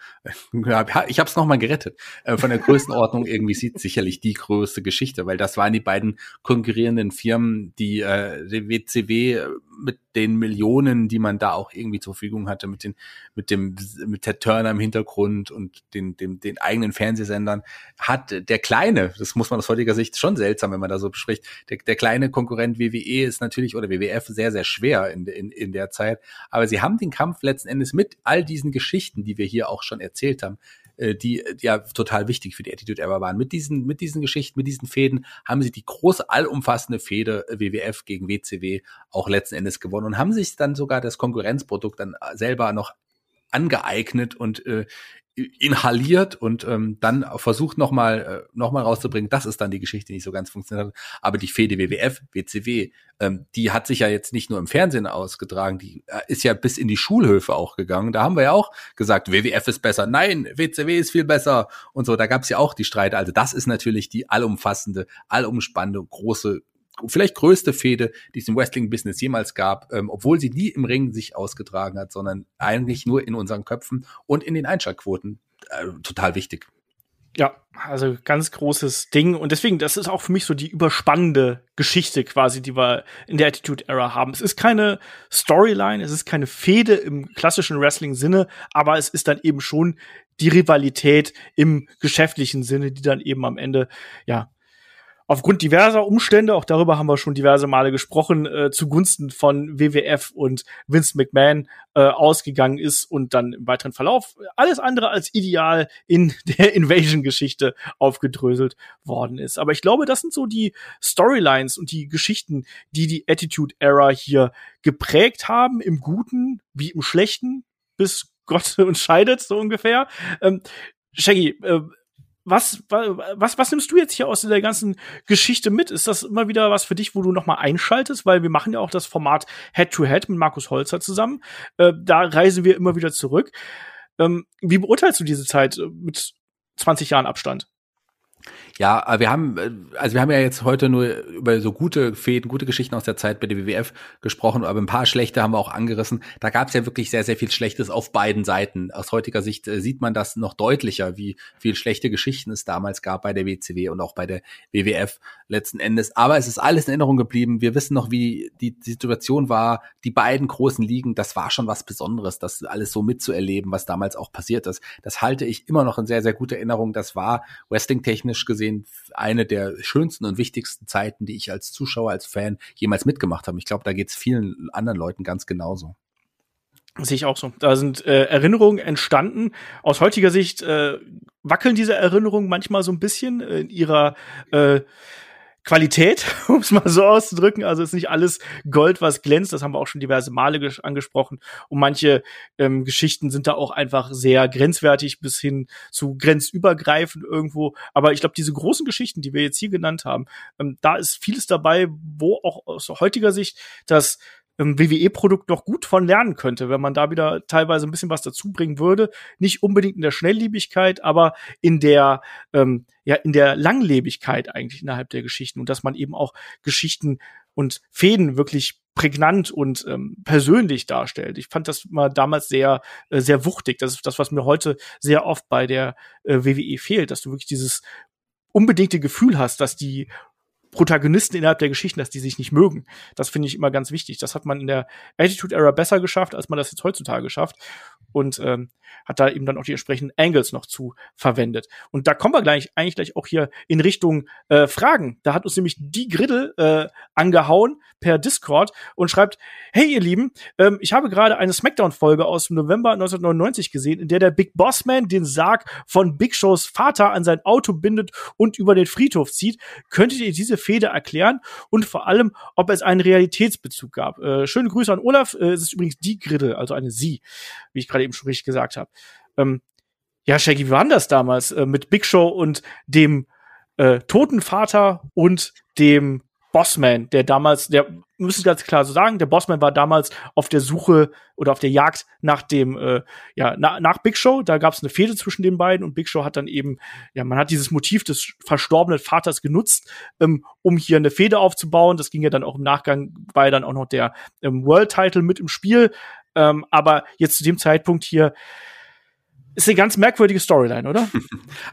Speaker 3: ja, ich habe es nochmal gerettet, äh, von der Größenordnung irgendwie sieht sicherlich die größte Geschichte, weil das waren die beiden konkurrierenden Firmen, die äh, die WCW mit den Millionen, die man da auch irgendwie zur Verfügung hatte, mit den, mit dem, mit Ted Turner im Hintergrund und den, dem, den eigenen Fernsehsendern, hat der kleine, das muss man aus heutiger Sicht schon seltsam, wenn man da so bespricht, der, der kleine Konkurrent WWE ist natürlich oder WWF sehr, sehr schwer in, in, in der Zeit. Aber sie haben den Kampf letzten Endes mit all diesen Geschichten, die wir hier auch schon erzählt haben, äh, die, ja total wichtig für die Attitude Era waren. Mit diesen, mit diesen Geschichten, mit diesen Fäden haben sie die große, allumfassende Fehde WWF gegen WCW auch letzten Endes gewonnen und haben sich dann sogar das Konkurrenzprodukt dann selber noch angeeignet und äh, inhaliert und ähm, dann versucht nochmal äh, noch mal rauszubringen, das ist dann die Geschichte, die nicht so ganz funktioniert hat. Aber die Fehde WWF, WCW, ähm, die hat sich ja jetzt nicht nur im Fernsehen ausgetragen, die äh, ist ja bis in die Schulhöfe auch gegangen. Da haben wir ja auch gesagt, WWF ist besser, nein, WCW ist viel besser und so. Da gab es ja auch die Streite. Also das ist natürlich die allumfassende, allumspannende, große vielleicht größte Fehde, die es im Wrestling-Business jemals gab, ähm, obwohl sie nie im Ring sich ausgetragen hat, sondern eigentlich nur in unseren Köpfen und in den Einschaltquoten. Äh, total wichtig.
Speaker 2: Ja, also ganz großes Ding. Und deswegen, das ist auch für mich so die überspannende Geschichte quasi, die wir in der Attitude Era haben. Es ist keine Storyline, es ist keine Fehde im klassischen Wrestling-Sinne, aber es ist dann eben schon die Rivalität im geschäftlichen Sinne, die dann eben am Ende, ja, aufgrund diverser Umstände, auch darüber haben wir schon diverse Male gesprochen, äh, zugunsten von WWF und Vince McMahon äh, ausgegangen ist und dann im weiteren Verlauf alles andere als ideal in der Invasion-Geschichte aufgedröselt worden ist. Aber ich glaube, das sind so die Storylines und die Geschichten, die die Attitude Era hier geprägt haben, im Guten wie im Schlechten, bis Gott uns scheidet, so ungefähr. Ähm, Shaggy, äh, was, was, was nimmst du jetzt hier aus der ganzen Geschichte mit? Ist das immer wieder was für dich, wo du nochmal einschaltest? Weil wir machen ja auch das Format Head-to-Head -Head mit Markus Holzer zusammen. Äh, da reisen wir immer wieder zurück. Ähm, wie beurteilst du diese Zeit äh, mit 20 Jahren Abstand?
Speaker 3: Ja, wir haben, äh, also wir haben ja jetzt heute nur über so gute Fäden, gute Geschichten aus der Zeit bei der WWF gesprochen, aber ein paar schlechte haben wir auch angerissen. Da gab es ja wirklich sehr, sehr viel Schlechtes auf beiden Seiten. Aus heutiger Sicht äh, sieht man das noch deutlicher, wie viel schlechte Geschichten es damals gab bei der WCW und auch bei der WWF letzten Endes. Aber es ist alles in Erinnerung geblieben. Wir wissen noch, wie die Situation war. Die beiden großen Ligen, das war schon was Besonderes, das alles so mitzuerleben, was damals auch passiert ist. Das halte ich immer noch in sehr, sehr guter Erinnerung. Das war wrestling-technisch gesehen gesehen eine der schönsten und wichtigsten Zeiten, die ich als Zuschauer, als Fan jemals mitgemacht habe. Ich glaube, da geht es vielen anderen Leuten ganz genauso.
Speaker 2: Sehe ich auch so. Da sind äh, Erinnerungen entstanden. Aus heutiger Sicht äh, wackeln diese Erinnerungen manchmal so ein bisschen in ihrer äh, Qualität, um es mal so auszudrücken. Also ist nicht alles Gold, was glänzt. Das haben wir auch schon diverse Male angesprochen. Und manche ähm, Geschichten sind da auch einfach sehr grenzwertig bis hin zu grenzübergreifend irgendwo. Aber ich glaube, diese großen Geschichten, die wir jetzt hier genannt haben, ähm, da ist vieles dabei, wo auch aus heutiger Sicht das ähm, WWE-Produkt noch gut von lernen könnte, wenn man da wieder teilweise ein bisschen was dazu bringen würde. Nicht unbedingt in der Schnelllebigkeit, aber in der, ähm, ja, in der Langlebigkeit eigentlich innerhalb der Geschichten und dass man eben auch Geschichten und Fäden wirklich prägnant und ähm, persönlich darstellt. Ich fand das mal damals sehr, äh, sehr wuchtig. Das ist das, was mir heute sehr oft bei der äh, WWE fehlt, dass du wirklich dieses unbedingte Gefühl hast, dass die Protagonisten innerhalb der Geschichten, dass die sich nicht mögen. Das finde ich immer ganz wichtig. Das hat man in der Attitude Era besser geschafft, als man das jetzt heutzutage schafft. Und ähm, hat da eben dann auch die entsprechenden Angles noch zu verwendet. Und da kommen wir gleich eigentlich gleich auch hier in Richtung äh, Fragen. Da hat uns nämlich die Griddle äh, angehauen per Discord und schreibt: Hey ihr Lieben, ähm, ich habe gerade eine Smackdown-Folge aus dem November 1999 gesehen, in der der Big Boss Man den Sarg von Big Shows Vater an sein Auto bindet und über den Friedhof zieht. Könntet ihr diese Fehde erklären und vor allem, ob es einen Realitätsbezug gab? Äh, schöne Grüße an Olaf. Äh, es ist übrigens die Griddle, also eine Sie, wie ich gerade eben schon richtig gesagt habe. Ähm, ja, Shaggy, wie war das damals äh, mit Big Show und dem äh, toten Vater und dem Bossman, der damals, der müssen ganz klar so sagen, der Bossman war damals auf der Suche oder auf der Jagd nach dem, äh, ja, na, nach Big Show. Da gab es eine Fehde zwischen den beiden und Big Show hat dann eben, ja, man hat dieses Motiv des verstorbenen Vaters genutzt, ähm, um hier eine Fehde aufzubauen. Das ging ja dann auch im Nachgang, war ja dann auch noch der ähm, World Title mit im Spiel. Ähm, aber jetzt zu dem Zeitpunkt hier, ist eine ganz merkwürdige Storyline, oder?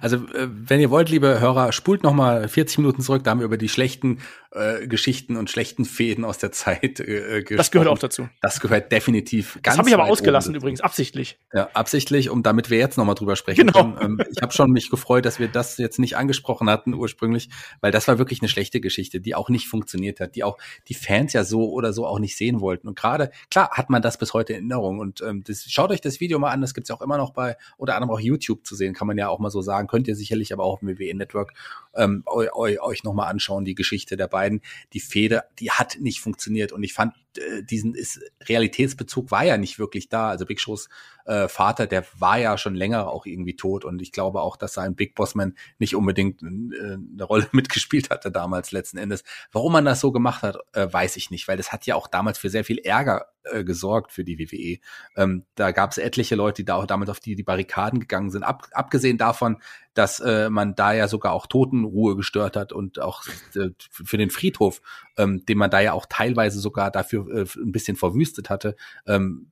Speaker 3: Also, äh, wenn ihr wollt, liebe Hörer, spult noch mal 40 Minuten zurück, da haben wir über die schlechten äh, Geschichten und schlechten Fäden aus der Zeit äh,
Speaker 2: gesprochen. Das gehört auch dazu.
Speaker 3: Das gehört definitiv
Speaker 2: ganz Das habe ich aber ausgelassen übrigens, absichtlich.
Speaker 3: Ja, absichtlich, um damit wir jetzt noch mal drüber sprechen genau. können. Ähm, ich habe schon mich gefreut, dass wir das jetzt nicht angesprochen hatten ursprünglich, weil das war wirklich eine schlechte Geschichte, die auch nicht funktioniert hat, die auch die Fans ja so oder so auch nicht sehen wollten. Und gerade, klar, hat man das bis heute in Erinnerung. Und ähm, das, schaut euch das Video mal an, das gibt's ja auch immer noch bei oder anderem auch YouTube zu sehen, kann man ja auch mal so sagen. Könnt ihr sicherlich aber auch im WWE Network ähm, eu, eu, euch nochmal anschauen, die Geschichte der beiden. Die Fehde, die hat nicht funktioniert und ich fand, diesen ist, Realitätsbezug war ja nicht wirklich da. Also Big Shows äh, Vater, der war ja schon länger auch irgendwie tot und ich glaube auch, dass sein Big Boss Man nicht unbedingt äh, eine Rolle mitgespielt hatte damals letzten Endes. Warum man das so gemacht hat, äh, weiß ich nicht, weil das hat ja auch damals für sehr viel Ärger äh, gesorgt für die WWE. Ähm, da gab es etliche Leute, die da auch damit auf die, die Barrikaden gegangen sind. Ab, abgesehen davon, dass äh, man da ja sogar auch Totenruhe gestört hat und auch äh, für den Friedhof, ähm, den man da ja auch teilweise sogar dafür äh, ein bisschen verwüstet hatte, ähm,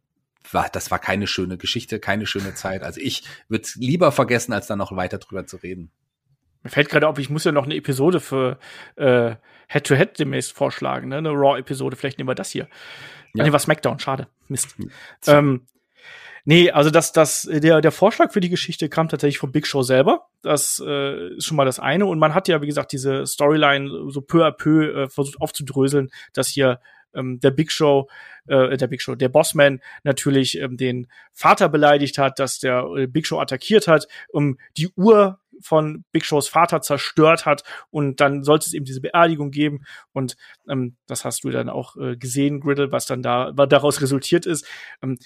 Speaker 3: war, das war keine schöne Geschichte, keine schöne Zeit. Also ich würde es lieber vergessen, als dann noch weiter drüber zu reden.
Speaker 2: Mir fällt gerade auf, ich muss ja noch eine Episode für äh, Head-to-Head -Head demnächst vorschlagen, ne? eine Raw-Episode. Vielleicht nehmen wir das hier. Ja. Nee, war SmackDown, schade. Mist. Hm. Ähm, Nee, also das, das, der, der Vorschlag für die Geschichte kam tatsächlich von Big Show selber. Das äh, ist schon mal das eine. Und man hat ja, wie gesagt, diese Storyline so peu à peu äh, versucht aufzudröseln, dass hier ähm, der Big Show, äh, der Big Show, der Bossman natürlich ähm, den Vater beleidigt hat, dass der äh, Big Show attackiert hat, um die Uhr von Big Shows Vater zerstört hat und dann sollte es eben diese Beerdigung geben und ähm, das hast du dann auch äh, gesehen, Griddle, was dann da was daraus resultiert ist. Ähm,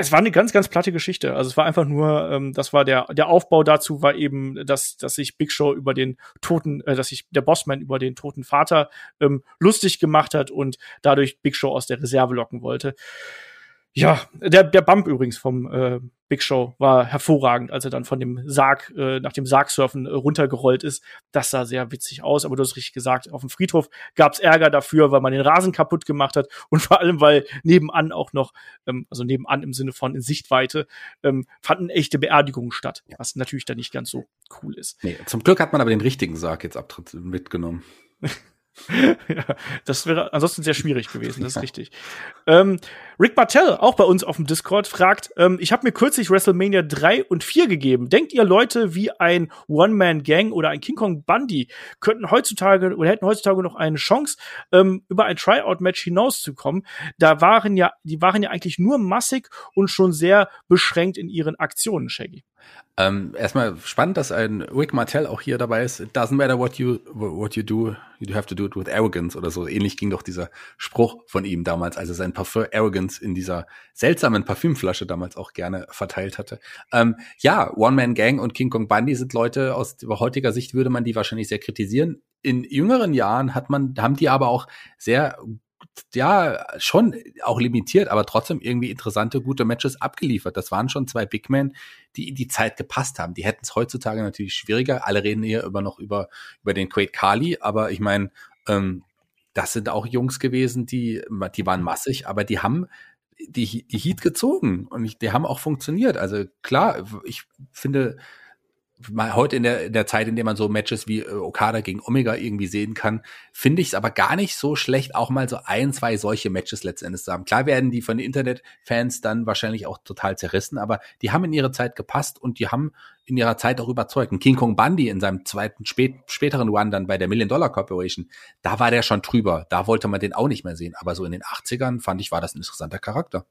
Speaker 2: es war eine ganz, ganz platte Geschichte. Also es war einfach nur, ähm, das war der, der Aufbau dazu war eben, dass, dass sich Big Show über den toten, äh, dass sich der Bossman über den toten Vater ähm, lustig gemacht hat und dadurch Big Show aus der Reserve locken wollte. Ja, der, der Bump übrigens vom äh, Big Show war hervorragend, als er dann von dem Sarg, äh, nach dem Sargsurfen äh, runtergerollt ist. Das sah sehr witzig aus, aber du hast richtig gesagt, auf dem Friedhof gab's Ärger dafür, weil man den Rasen kaputt gemacht hat und vor allem, weil nebenan auch noch, ähm, also nebenan im Sinne von in Sichtweite, ähm, fanden echte Beerdigungen statt, was natürlich dann nicht ganz so cool ist.
Speaker 3: Nee, zum Glück hat man aber den richtigen Sarg jetzt abtritt mitgenommen.
Speaker 2: ja, das wäre ansonsten sehr schwierig gewesen, das ist richtig. Ähm, Rick Martell, auch bei uns auf dem Discord, fragt, ähm, ich habe mir kürzlich WrestleMania 3 und 4 gegeben. Denkt ihr Leute wie ein One-Man-Gang oder ein King Kong Bundy könnten heutzutage oder hätten heutzutage noch eine Chance, ähm, über ein Tryout-Match hinauszukommen? Da waren ja, die waren ja eigentlich nur massig und schon sehr beschränkt in ihren Aktionen, Shaggy.
Speaker 3: Ähm, erstmal spannend, dass ein Rick Martell auch hier dabei ist. It doesn't matter what you what you do, you have to do it with arrogance oder so. Ähnlich ging doch dieser Spruch von ihm damals, als er sein Parfum Arrogance in dieser seltsamen Parfümflasche damals auch gerne verteilt hatte. Ähm, ja, One Man Gang und King Kong Bundy sind Leute aus heutiger Sicht würde man die wahrscheinlich sehr kritisieren. In jüngeren Jahren hat man haben die aber auch sehr ja, schon auch limitiert, aber trotzdem irgendwie interessante, gute Matches abgeliefert. Das waren schon zwei Big Men, die in die Zeit gepasst haben. Die hätten es heutzutage natürlich schwieriger. Alle reden hier über noch über, über den Quaid Kali, aber ich meine, ähm, das sind auch Jungs gewesen, die, die waren massig, aber die haben die, die Heat gezogen und die haben auch funktioniert. Also klar, ich finde, heute in der, in der Zeit, in der man so Matches wie äh, Okada gegen Omega irgendwie sehen kann, finde ich es aber gar nicht so schlecht, auch mal so ein, zwei solche Matches letztendlich zu haben. Klar werden die von den Internetfans dann wahrscheinlich auch total zerrissen, aber die haben in ihre Zeit gepasst und die haben in ihrer Zeit auch überzeugt. Und King Kong Bundy in seinem zweiten, spät, späteren One dann bei der Million Dollar Corporation, da war der schon drüber. Da wollte man den auch nicht mehr sehen. Aber so in den 80ern fand ich, war das ein interessanter Charakter.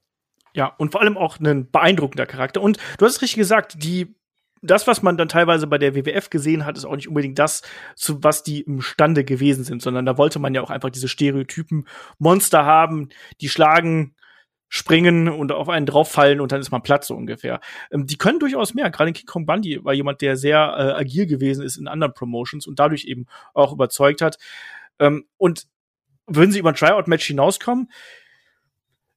Speaker 2: Ja, und vor allem auch ein beeindruckender Charakter. Und du hast es richtig gesagt, die das, was man dann teilweise bei der WWF gesehen hat, ist auch nicht unbedingt das, zu was die imstande gewesen sind, sondern da wollte man ja auch einfach diese Stereotypen Monster haben, die schlagen, springen und auf einen drauffallen und dann ist man platt so ungefähr. Ähm, die können durchaus mehr. Gerade King Kong Bundy war jemand, der sehr äh, agil gewesen ist in anderen Promotions und dadurch eben auch überzeugt hat. Ähm, und würden sie über ein Tryout-Match hinauskommen,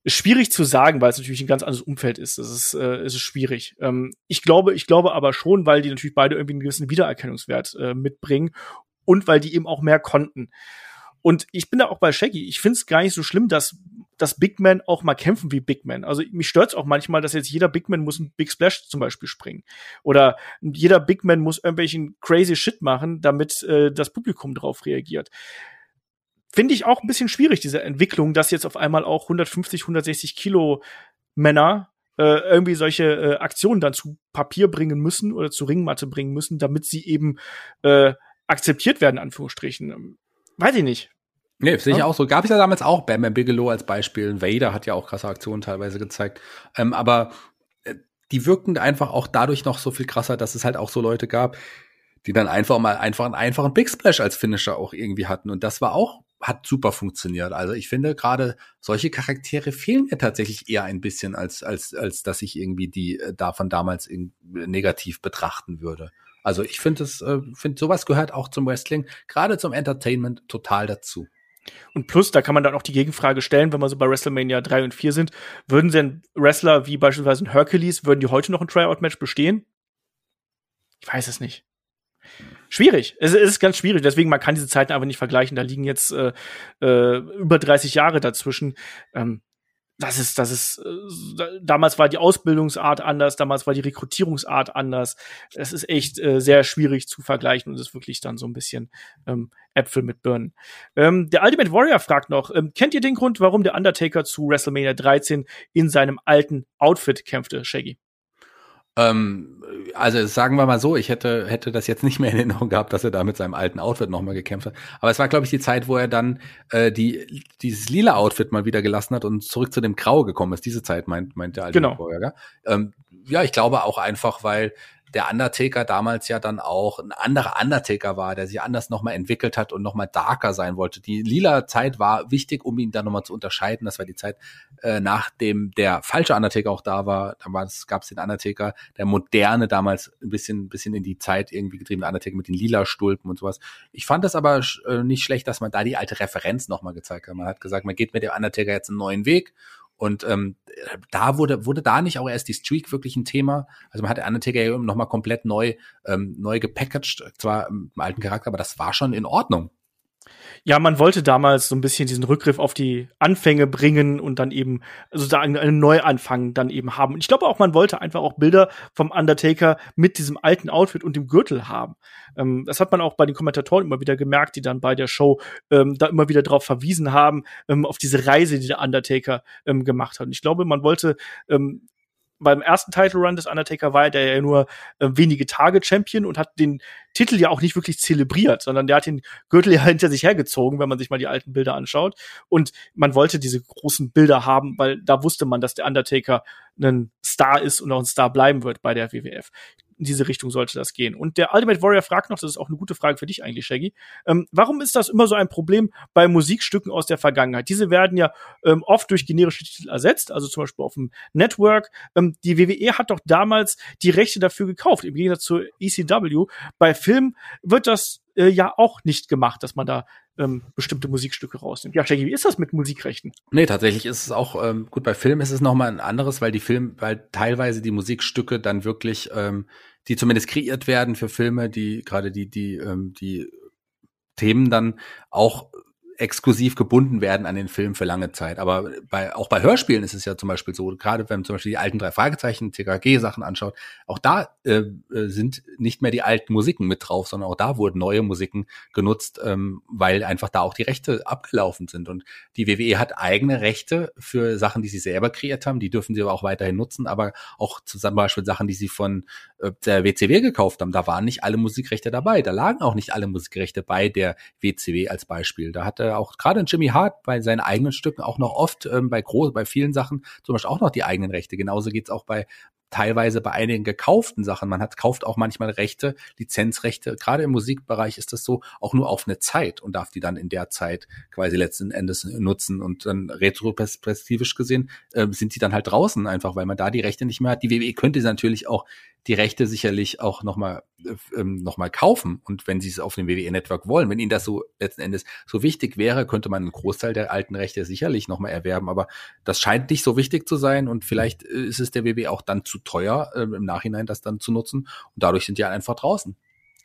Speaker 2: ist schwierig zu sagen, weil es natürlich ein ganz anderes Umfeld ist. Das ist, äh, ist schwierig. Ähm, ich glaube, ich glaube aber schon, weil die natürlich beide irgendwie einen gewissen Wiedererkennungswert äh, mitbringen und weil die eben auch mehr konnten. Und ich bin da auch bei Shaggy. Ich finde es gar nicht so schlimm, dass, dass Big Men auch mal kämpfen wie Big Men. Also mich stört's auch manchmal, dass jetzt jeder Big Man muss ein Big Splash zum Beispiel springen. Oder jeder Big Man muss irgendwelchen crazy Shit machen, damit äh, das Publikum drauf reagiert finde ich auch ein bisschen schwierig, diese Entwicklung, dass jetzt auf einmal auch 150, 160 Kilo Männer äh, irgendwie solche äh, Aktionen dann zu Papier bringen müssen oder zu Ringmatte bringen müssen, damit sie eben äh, akzeptiert werden, Anführungsstrichen. Weiß ich nicht.
Speaker 3: Nee, sehe ich ja? auch so. Gab es ja damals auch Bam Bam Bigelow als Beispiel. Vader hat ja auch krasse Aktionen teilweise gezeigt. Ähm, aber äh, die wirkten einfach auch dadurch noch so viel krasser, dass es halt auch so Leute gab, die dann einfach mal einfach einen einfachen Big Splash als Finisher auch irgendwie hatten. Und das war auch hat super funktioniert. Also ich finde gerade solche Charaktere fehlen mir tatsächlich eher ein bisschen, als, als, als dass ich irgendwie die äh, davon damals in, negativ betrachten würde. Also ich finde es, äh, finde sowas gehört auch zum Wrestling, gerade zum Entertainment total dazu.
Speaker 2: Und plus, da kann man dann auch die Gegenfrage stellen, wenn wir so bei WrestleMania 3 und 4 sind, würden denn Wrestler wie beispielsweise ein Hercules, würden die heute noch ein Tryout-Match bestehen? Ich weiß es nicht schwierig. Es, es, ist ganz schwierig. Deswegen, man kann diese Zeiten einfach nicht vergleichen. Da liegen jetzt äh, äh, über 30 Jahre dazwischen. Ähm, das ist, das ist, äh, damals war die Ausbildungsart anders, damals war die Rekrutierungsart anders. Es ist echt äh, sehr schwierig zu vergleichen und ist wirklich dann so ein bisschen ähm, Äpfel mit Birnen. Ähm, der Ultimate Warrior fragt noch, ähm, kennt ihr den Grund, warum der Undertaker zu WrestleMania 13 in seinem alten Outfit kämpfte, Shaggy?
Speaker 3: Ähm, also sagen wir mal so, ich hätte, hätte das jetzt nicht mehr in Erinnerung gehabt, dass er da mit seinem alten Outfit nochmal gekämpft hat. Aber es war, glaube ich, die Zeit, wo er dann äh, die, dieses lila Outfit mal wieder gelassen hat und zurück zu dem Grau gekommen ist. Diese Zeit meint, meint der alte
Speaker 2: genau.
Speaker 3: Ähm, ja, ich glaube auch einfach, weil der Undertaker damals ja dann auch ein anderer Undertaker war, der sich anders nochmal entwickelt hat und nochmal darker sein wollte. Die lila Zeit war wichtig, um ihn dann nochmal zu unterscheiden. Das war die Zeit, äh, nachdem der falsche Undertaker auch da war. Dann gab es den Undertaker, der moderne damals ein bisschen, bisschen in die Zeit irgendwie getrieben, der Undertaker mit den lila Stulpen und sowas. Ich fand das aber äh, nicht schlecht, dass man da die alte Referenz nochmal gezeigt hat. Man hat gesagt, man geht mit dem Undertaker jetzt einen neuen Weg und ähm, da wurde, wurde da nicht auch erst die Streak wirklich ein Thema. Also man hat Undertaker ja nochmal komplett neu, ähm, neu gepackaged, zwar im alten Charakter, aber das war schon in Ordnung.
Speaker 2: Ja, man wollte damals so ein bisschen diesen Rückgriff auf die Anfänge bringen und dann eben sozusagen einen Neuanfang dann eben haben. ich glaube auch, man wollte einfach auch Bilder vom Undertaker mit diesem alten Outfit und dem Gürtel haben. Ähm, das hat man auch bei den Kommentatoren immer wieder gemerkt, die dann bei der Show ähm, da immer wieder darauf verwiesen haben, ähm, auf diese Reise, die der Undertaker ähm, gemacht hat. Und ich glaube, man wollte ähm, beim ersten Title Run des Undertaker war der ja nur äh, wenige Tage Champion und hat den Titel ja auch nicht wirklich zelebriert, sondern der hat den Gürtel ja hinter sich hergezogen, wenn man sich mal die alten Bilder anschaut. Und man wollte diese großen Bilder haben, weil da wusste man, dass der Undertaker ein Star ist und auch ein Star bleiben wird bei der WWF in diese Richtung sollte das gehen. Und der Ultimate Warrior fragt noch, das ist auch eine gute Frage für dich eigentlich, Shaggy, ähm, warum ist das immer so ein Problem bei Musikstücken aus der Vergangenheit? Diese werden ja ähm, oft durch generische Titel ersetzt, also zum Beispiel auf dem Network. Ähm, die WWE hat doch damals die Rechte dafür gekauft, im Gegensatz zur ECW. Bei Filmen wird das äh, ja auch nicht gemacht, dass man da ähm, bestimmte Musikstücke rausnimmt. Ja, Shaggy, wie ist das mit Musikrechten?
Speaker 3: Nee, tatsächlich ist es auch, ähm, gut, bei Filmen ist es nochmal ein anderes, weil die Film, weil teilweise die Musikstücke dann wirklich ähm, die zumindest kreiert werden für Filme, die gerade die, die, ähm, die Themen dann auch exklusiv gebunden werden an den Film für lange Zeit. Aber bei, auch bei Hörspielen ist es ja zum Beispiel so, gerade wenn man zum Beispiel die alten drei Fragezeichen, TKG-Sachen anschaut, auch da äh, äh, sind nicht mehr die alten Musiken mit drauf, sondern auch da wurden neue Musiken genutzt, ähm, weil einfach da auch die Rechte abgelaufen sind. Und die WWE hat eigene Rechte für Sachen, die sie selber kreiert haben, die dürfen sie aber auch weiterhin nutzen, aber auch zum Beispiel Sachen, die sie von äh, der WCW gekauft haben, da waren nicht alle Musikrechte dabei, da lagen auch nicht alle Musikrechte bei der WCW als Beispiel. Da hatte auch gerade Jimmy Hart bei seinen eigenen Stücken auch noch oft ähm, bei groß, bei vielen Sachen zum Beispiel auch noch die eigenen Rechte. Genauso geht's auch bei teilweise bei einigen gekauften Sachen. Man hat kauft auch manchmal Rechte, Lizenzrechte. Gerade im Musikbereich ist das so auch nur auf eine Zeit und darf die dann in der Zeit quasi letzten Endes nutzen. Und dann retroperspektivisch gesehen äh, sind die dann halt draußen einfach, weil man da die Rechte nicht mehr hat. Die WWE könnte natürlich auch die Rechte sicherlich auch nochmal ähm, noch kaufen. Und wenn sie es auf dem WWE-Network wollen, wenn ihnen das so letzten Endes so wichtig wäre, könnte man einen Großteil der alten Rechte sicherlich nochmal erwerben. Aber das scheint nicht so wichtig zu sein. Und vielleicht äh, ist es der WWE auch dann zu teuer, äh, im Nachhinein das dann zu nutzen. Und dadurch sind die einfach draußen.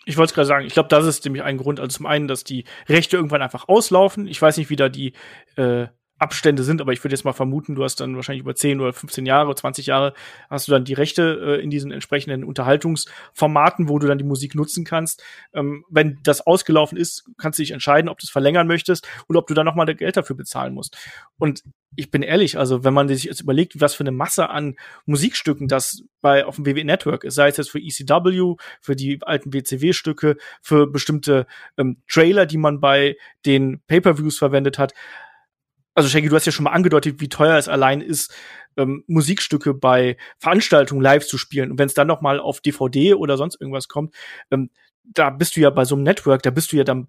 Speaker 2: Ich wollte es gerade sagen, ich glaube, das ist nämlich ein Grund. Also zum einen, dass die Rechte irgendwann einfach auslaufen. Ich weiß nicht, wie da die äh, Abstände sind, aber ich würde jetzt mal vermuten, du hast dann wahrscheinlich über 10 oder 15 Jahre, 20 Jahre, hast du dann die Rechte äh, in diesen entsprechenden Unterhaltungsformaten, wo du dann die Musik nutzen kannst. Ähm, wenn das ausgelaufen ist, kannst du dich entscheiden, ob du es verlängern möchtest oder ob du dann nochmal Geld dafür bezahlen musst. Und ich bin ehrlich, also wenn man sich jetzt überlegt, was für eine Masse an Musikstücken das bei auf dem WWE Network ist, sei es jetzt für ECW, für die alten WCW-Stücke, für bestimmte ähm, Trailer, die man bei den Pay-per-Views verwendet hat, also Shaggy, du hast ja schon mal angedeutet, wie teuer es allein ist, ähm, Musikstücke bei Veranstaltungen live zu spielen. Und wenn es dann noch mal auf DVD oder sonst irgendwas kommt, ähm, da bist du ja bei so einem Network, da bist du ja dann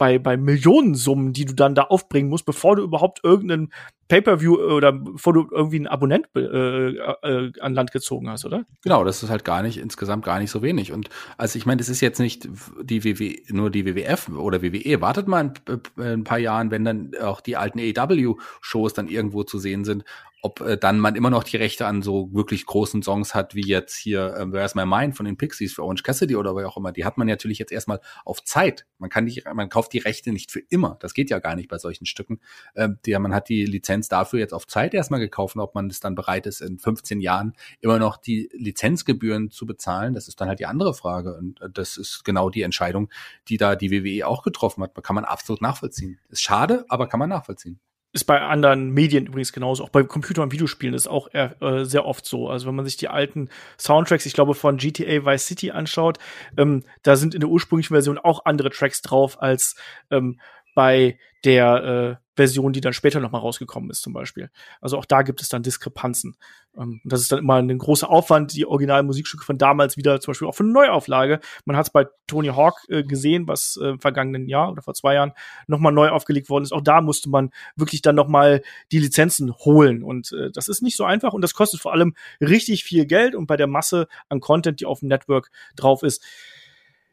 Speaker 2: bei, bei Millionensummen, die du dann da aufbringen musst, bevor du überhaupt irgendeinen Pay-per-View äh, oder bevor du irgendwie einen Abonnent äh, äh, an Land gezogen hast, oder?
Speaker 3: Genau, das ist halt gar nicht, insgesamt gar nicht so wenig. Und also ich meine, das ist jetzt nicht die WW, nur die WWF oder WWE. Wartet mal ein, äh, ein paar Jahren, wenn dann auch die alten AEW-Shows dann irgendwo zu sehen sind ob äh, dann man immer noch die Rechte an so wirklich großen Songs hat, wie jetzt hier äh, Where's My Mind von den Pixies für Orange Cassidy oder wer auch immer, die hat man natürlich jetzt erstmal auf Zeit. Man kann nicht, man kauft die Rechte nicht für immer. Das geht ja gar nicht bei solchen Stücken. Äh, die, man hat die Lizenz dafür jetzt auf Zeit erstmal gekauft ob man das dann bereit ist, in 15 Jahren immer noch die Lizenzgebühren zu bezahlen, das ist dann halt die andere Frage. Und äh, das ist genau die Entscheidung, die da die WWE auch getroffen hat. Kann man absolut nachvollziehen. Ist schade, aber kann man nachvollziehen
Speaker 2: ist bei anderen Medien übrigens genauso. Auch bei Computer- und Videospielen ist auch äh, sehr oft so. Also wenn man sich die alten Soundtracks, ich glaube von GTA Vice City anschaut, ähm, da sind in der ursprünglichen Version auch andere Tracks drauf als ähm, bei der äh, Version, die dann später noch mal rausgekommen ist, zum Beispiel. Also auch da gibt es dann Diskrepanzen. Ähm, das ist dann immer ein großer Aufwand, die originalen Musikstücke von damals wieder, zum Beispiel auch für eine Neuauflage. Man hat es bei Tony Hawk äh, gesehen, was äh, im vergangenen Jahr oder vor zwei Jahren noch mal neu aufgelegt worden ist. Auch da musste man wirklich dann noch mal die Lizenzen holen. Und äh, das ist nicht so einfach und das kostet vor allem richtig viel Geld. Und bei der Masse an Content, die auf dem Network drauf ist,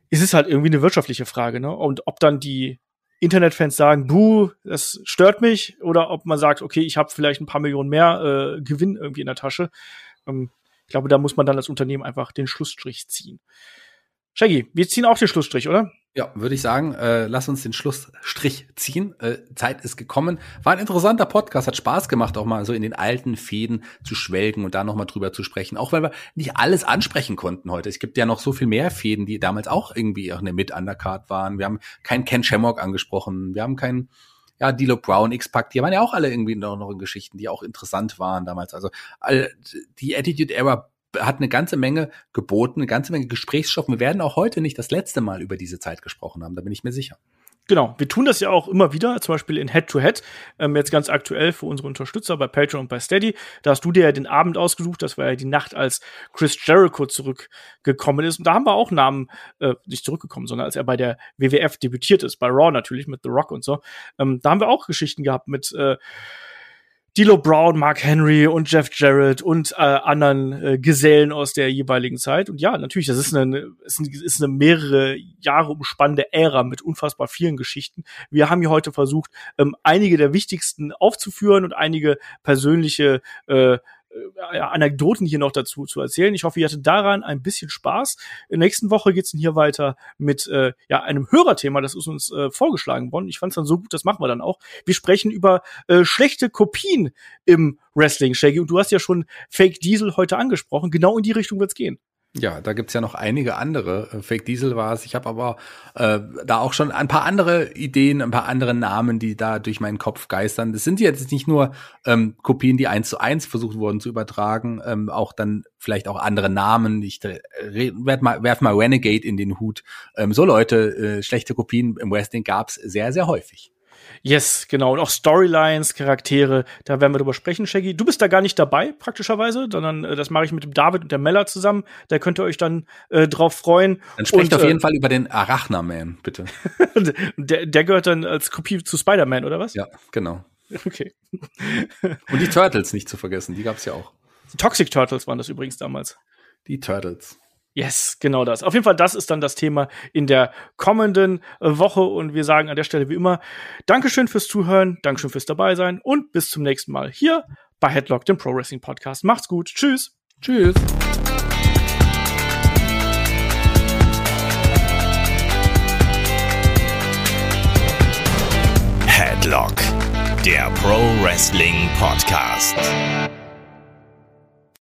Speaker 2: ist es halt irgendwie eine wirtschaftliche Frage. Ne? Und ob dann die Internetfans sagen, buh, das stört mich, oder ob man sagt, okay, ich habe vielleicht ein paar Millionen mehr äh, Gewinn irgendwie in der Tasche. Ähm, ich glaube, da muss man dann als Unternehmen einfach den Schlussstrich ziehen. Shaggy, wir ziehen auch den Schlussstrich, oder?
Speaker 3: Ja, würde ich sagen, äh, lass uns den Schlussstrich ziehen. Äh, Zeit ist gekommen. War ein interessanter Podcast, hat Spaß gemacht, auch mal so in den alten Fäden zu schwelgen und da nochmal drüber zu sprechen. Auch weil wir nicht alles ansprechen konnten heute. Es gibt ja noch so viel mehr Fäden, die damals auch irgendwie auch eine Mit-Undercard waren. Wir haben keinen Ken Shamrock angesprochen. Wir haben keinen ja, Dilo Brown, X-Pac, die waren ja auch alle irgendwie noch, noch in Geschichten, die auch interessant waren damals. Also all, die Attitude Era hat eine ganze Menge geboten, eine ganze Menge Gesprächsstoff. Wir werden auch heute nicht das letzte Mal über diese Zeit gesprochen haben, da bin ich mir sicher.
Speaker 2: Genau, wir tun das ja auch immer wieder, zum Beispiel in Head-to-Head, -Head, ähm, jetzt ganz aktuell für unsere Unterstützer bei Patreon und bei Steady. Da hast du dir ja den Abend ausgesucht, das war ja die Nacht, als Chris Jericho zurückgekommen ist. Und da haben wir auch Namen, äh, nicht zurückgekommen, sondern als er bei der WWF debütiert ist, bei Raw natürlich, mit The Rock und so. Ähm, da haben wir auch Geschichten gehabt mit äh, D'Lo Brown, Mark Henry und Jeff Jarrett und äh, anderen äh, Gesellen aus der jeweiligen Zeit. Und ja, natürlich, das ist eine, ist eine, ist eine mehrere Jahre umspannende Ära mit unfassbar vielen Geschichten. Wir haben hier heute versucht, ähm, einige der wichtigsten aufzuführen und einige persönliche äh, äh, Anekdoten hier noch dazu zu erzählen. Ich hoffe, ihr hattet daran ein bisschen Spaß. In nächsten Woche geht's dann hier weiter mit äh, ja einem Hörerthema, das ist uns äh, vorgeschlagen worden. Ich fand's dann so gut, das machen wir dann auch. Wir sprechen über äh, schlechte Kopien im Wrestling, Shaggy. Und du hast ja schon Fake Diesel heute angesprochen. Genau in die Richtung wird's gehen.
Speaker 3: Ja, da gibt's ja noch einige andere. Äh, Fake Diesel war es. Ich habe aber äh, da auch schon ein paar andere Ideen, ein paar andere Namen, die da durch meinen Kopf geistern. Das sind jetzt nicht nur ähm, Kopien, die eins zu eins versucht wurden zu übertragen, ähm, auch dann vielleicht auch andere Namen. Ich werd mal, werf mal Renegade in den Hut. Ähm, so Leute, äh, schlechte Kopien im Wrestling gab's sehr, sehr häufig.
Speaker 2: Yes, genau. Und auch Storylines, Charaktere, da werden wir drüber sprechen, Shaggy. Du bist da gar nicht dabei, praktischerweise, sondern äh, das mache ich mit dem David und der Meller zusammen. Da könnt ihr euch dann äh, drauf freuen.
Speaker 3: Dann sprecht und, auf jeden äh, Fall über den Arachna-Man, bitte.
Speaker 2: der, der gehört dann als Kopie zu Spider-Man, oder was?
Speaker 3: Ja, genau.
Speaker 2: Okay.
Speaker 3: und die Turtles nicht zu vergessen, die gab's ja auch.
Speaker 2: Die Toxic Turtles waren das übrigens damals.
Speaker 3: Die Turtles.
Speaker 2: Yes, genau das. Auf jeden Fall, das ist dann das Thema in der kommenden äh, Woche. Und wir sagen an der Stelle wie immer, Dankeschön fürs Zuhören, Dankeschön fürs dabei sein und bis zum nächsten Mal hier bei Headlock, dem Pro Wrestling Podcast. Macht's gut. Tschüss.
Speaker 3: Tschüss.
Speaker 1: Headlock, der Pro Wrestling Podcast.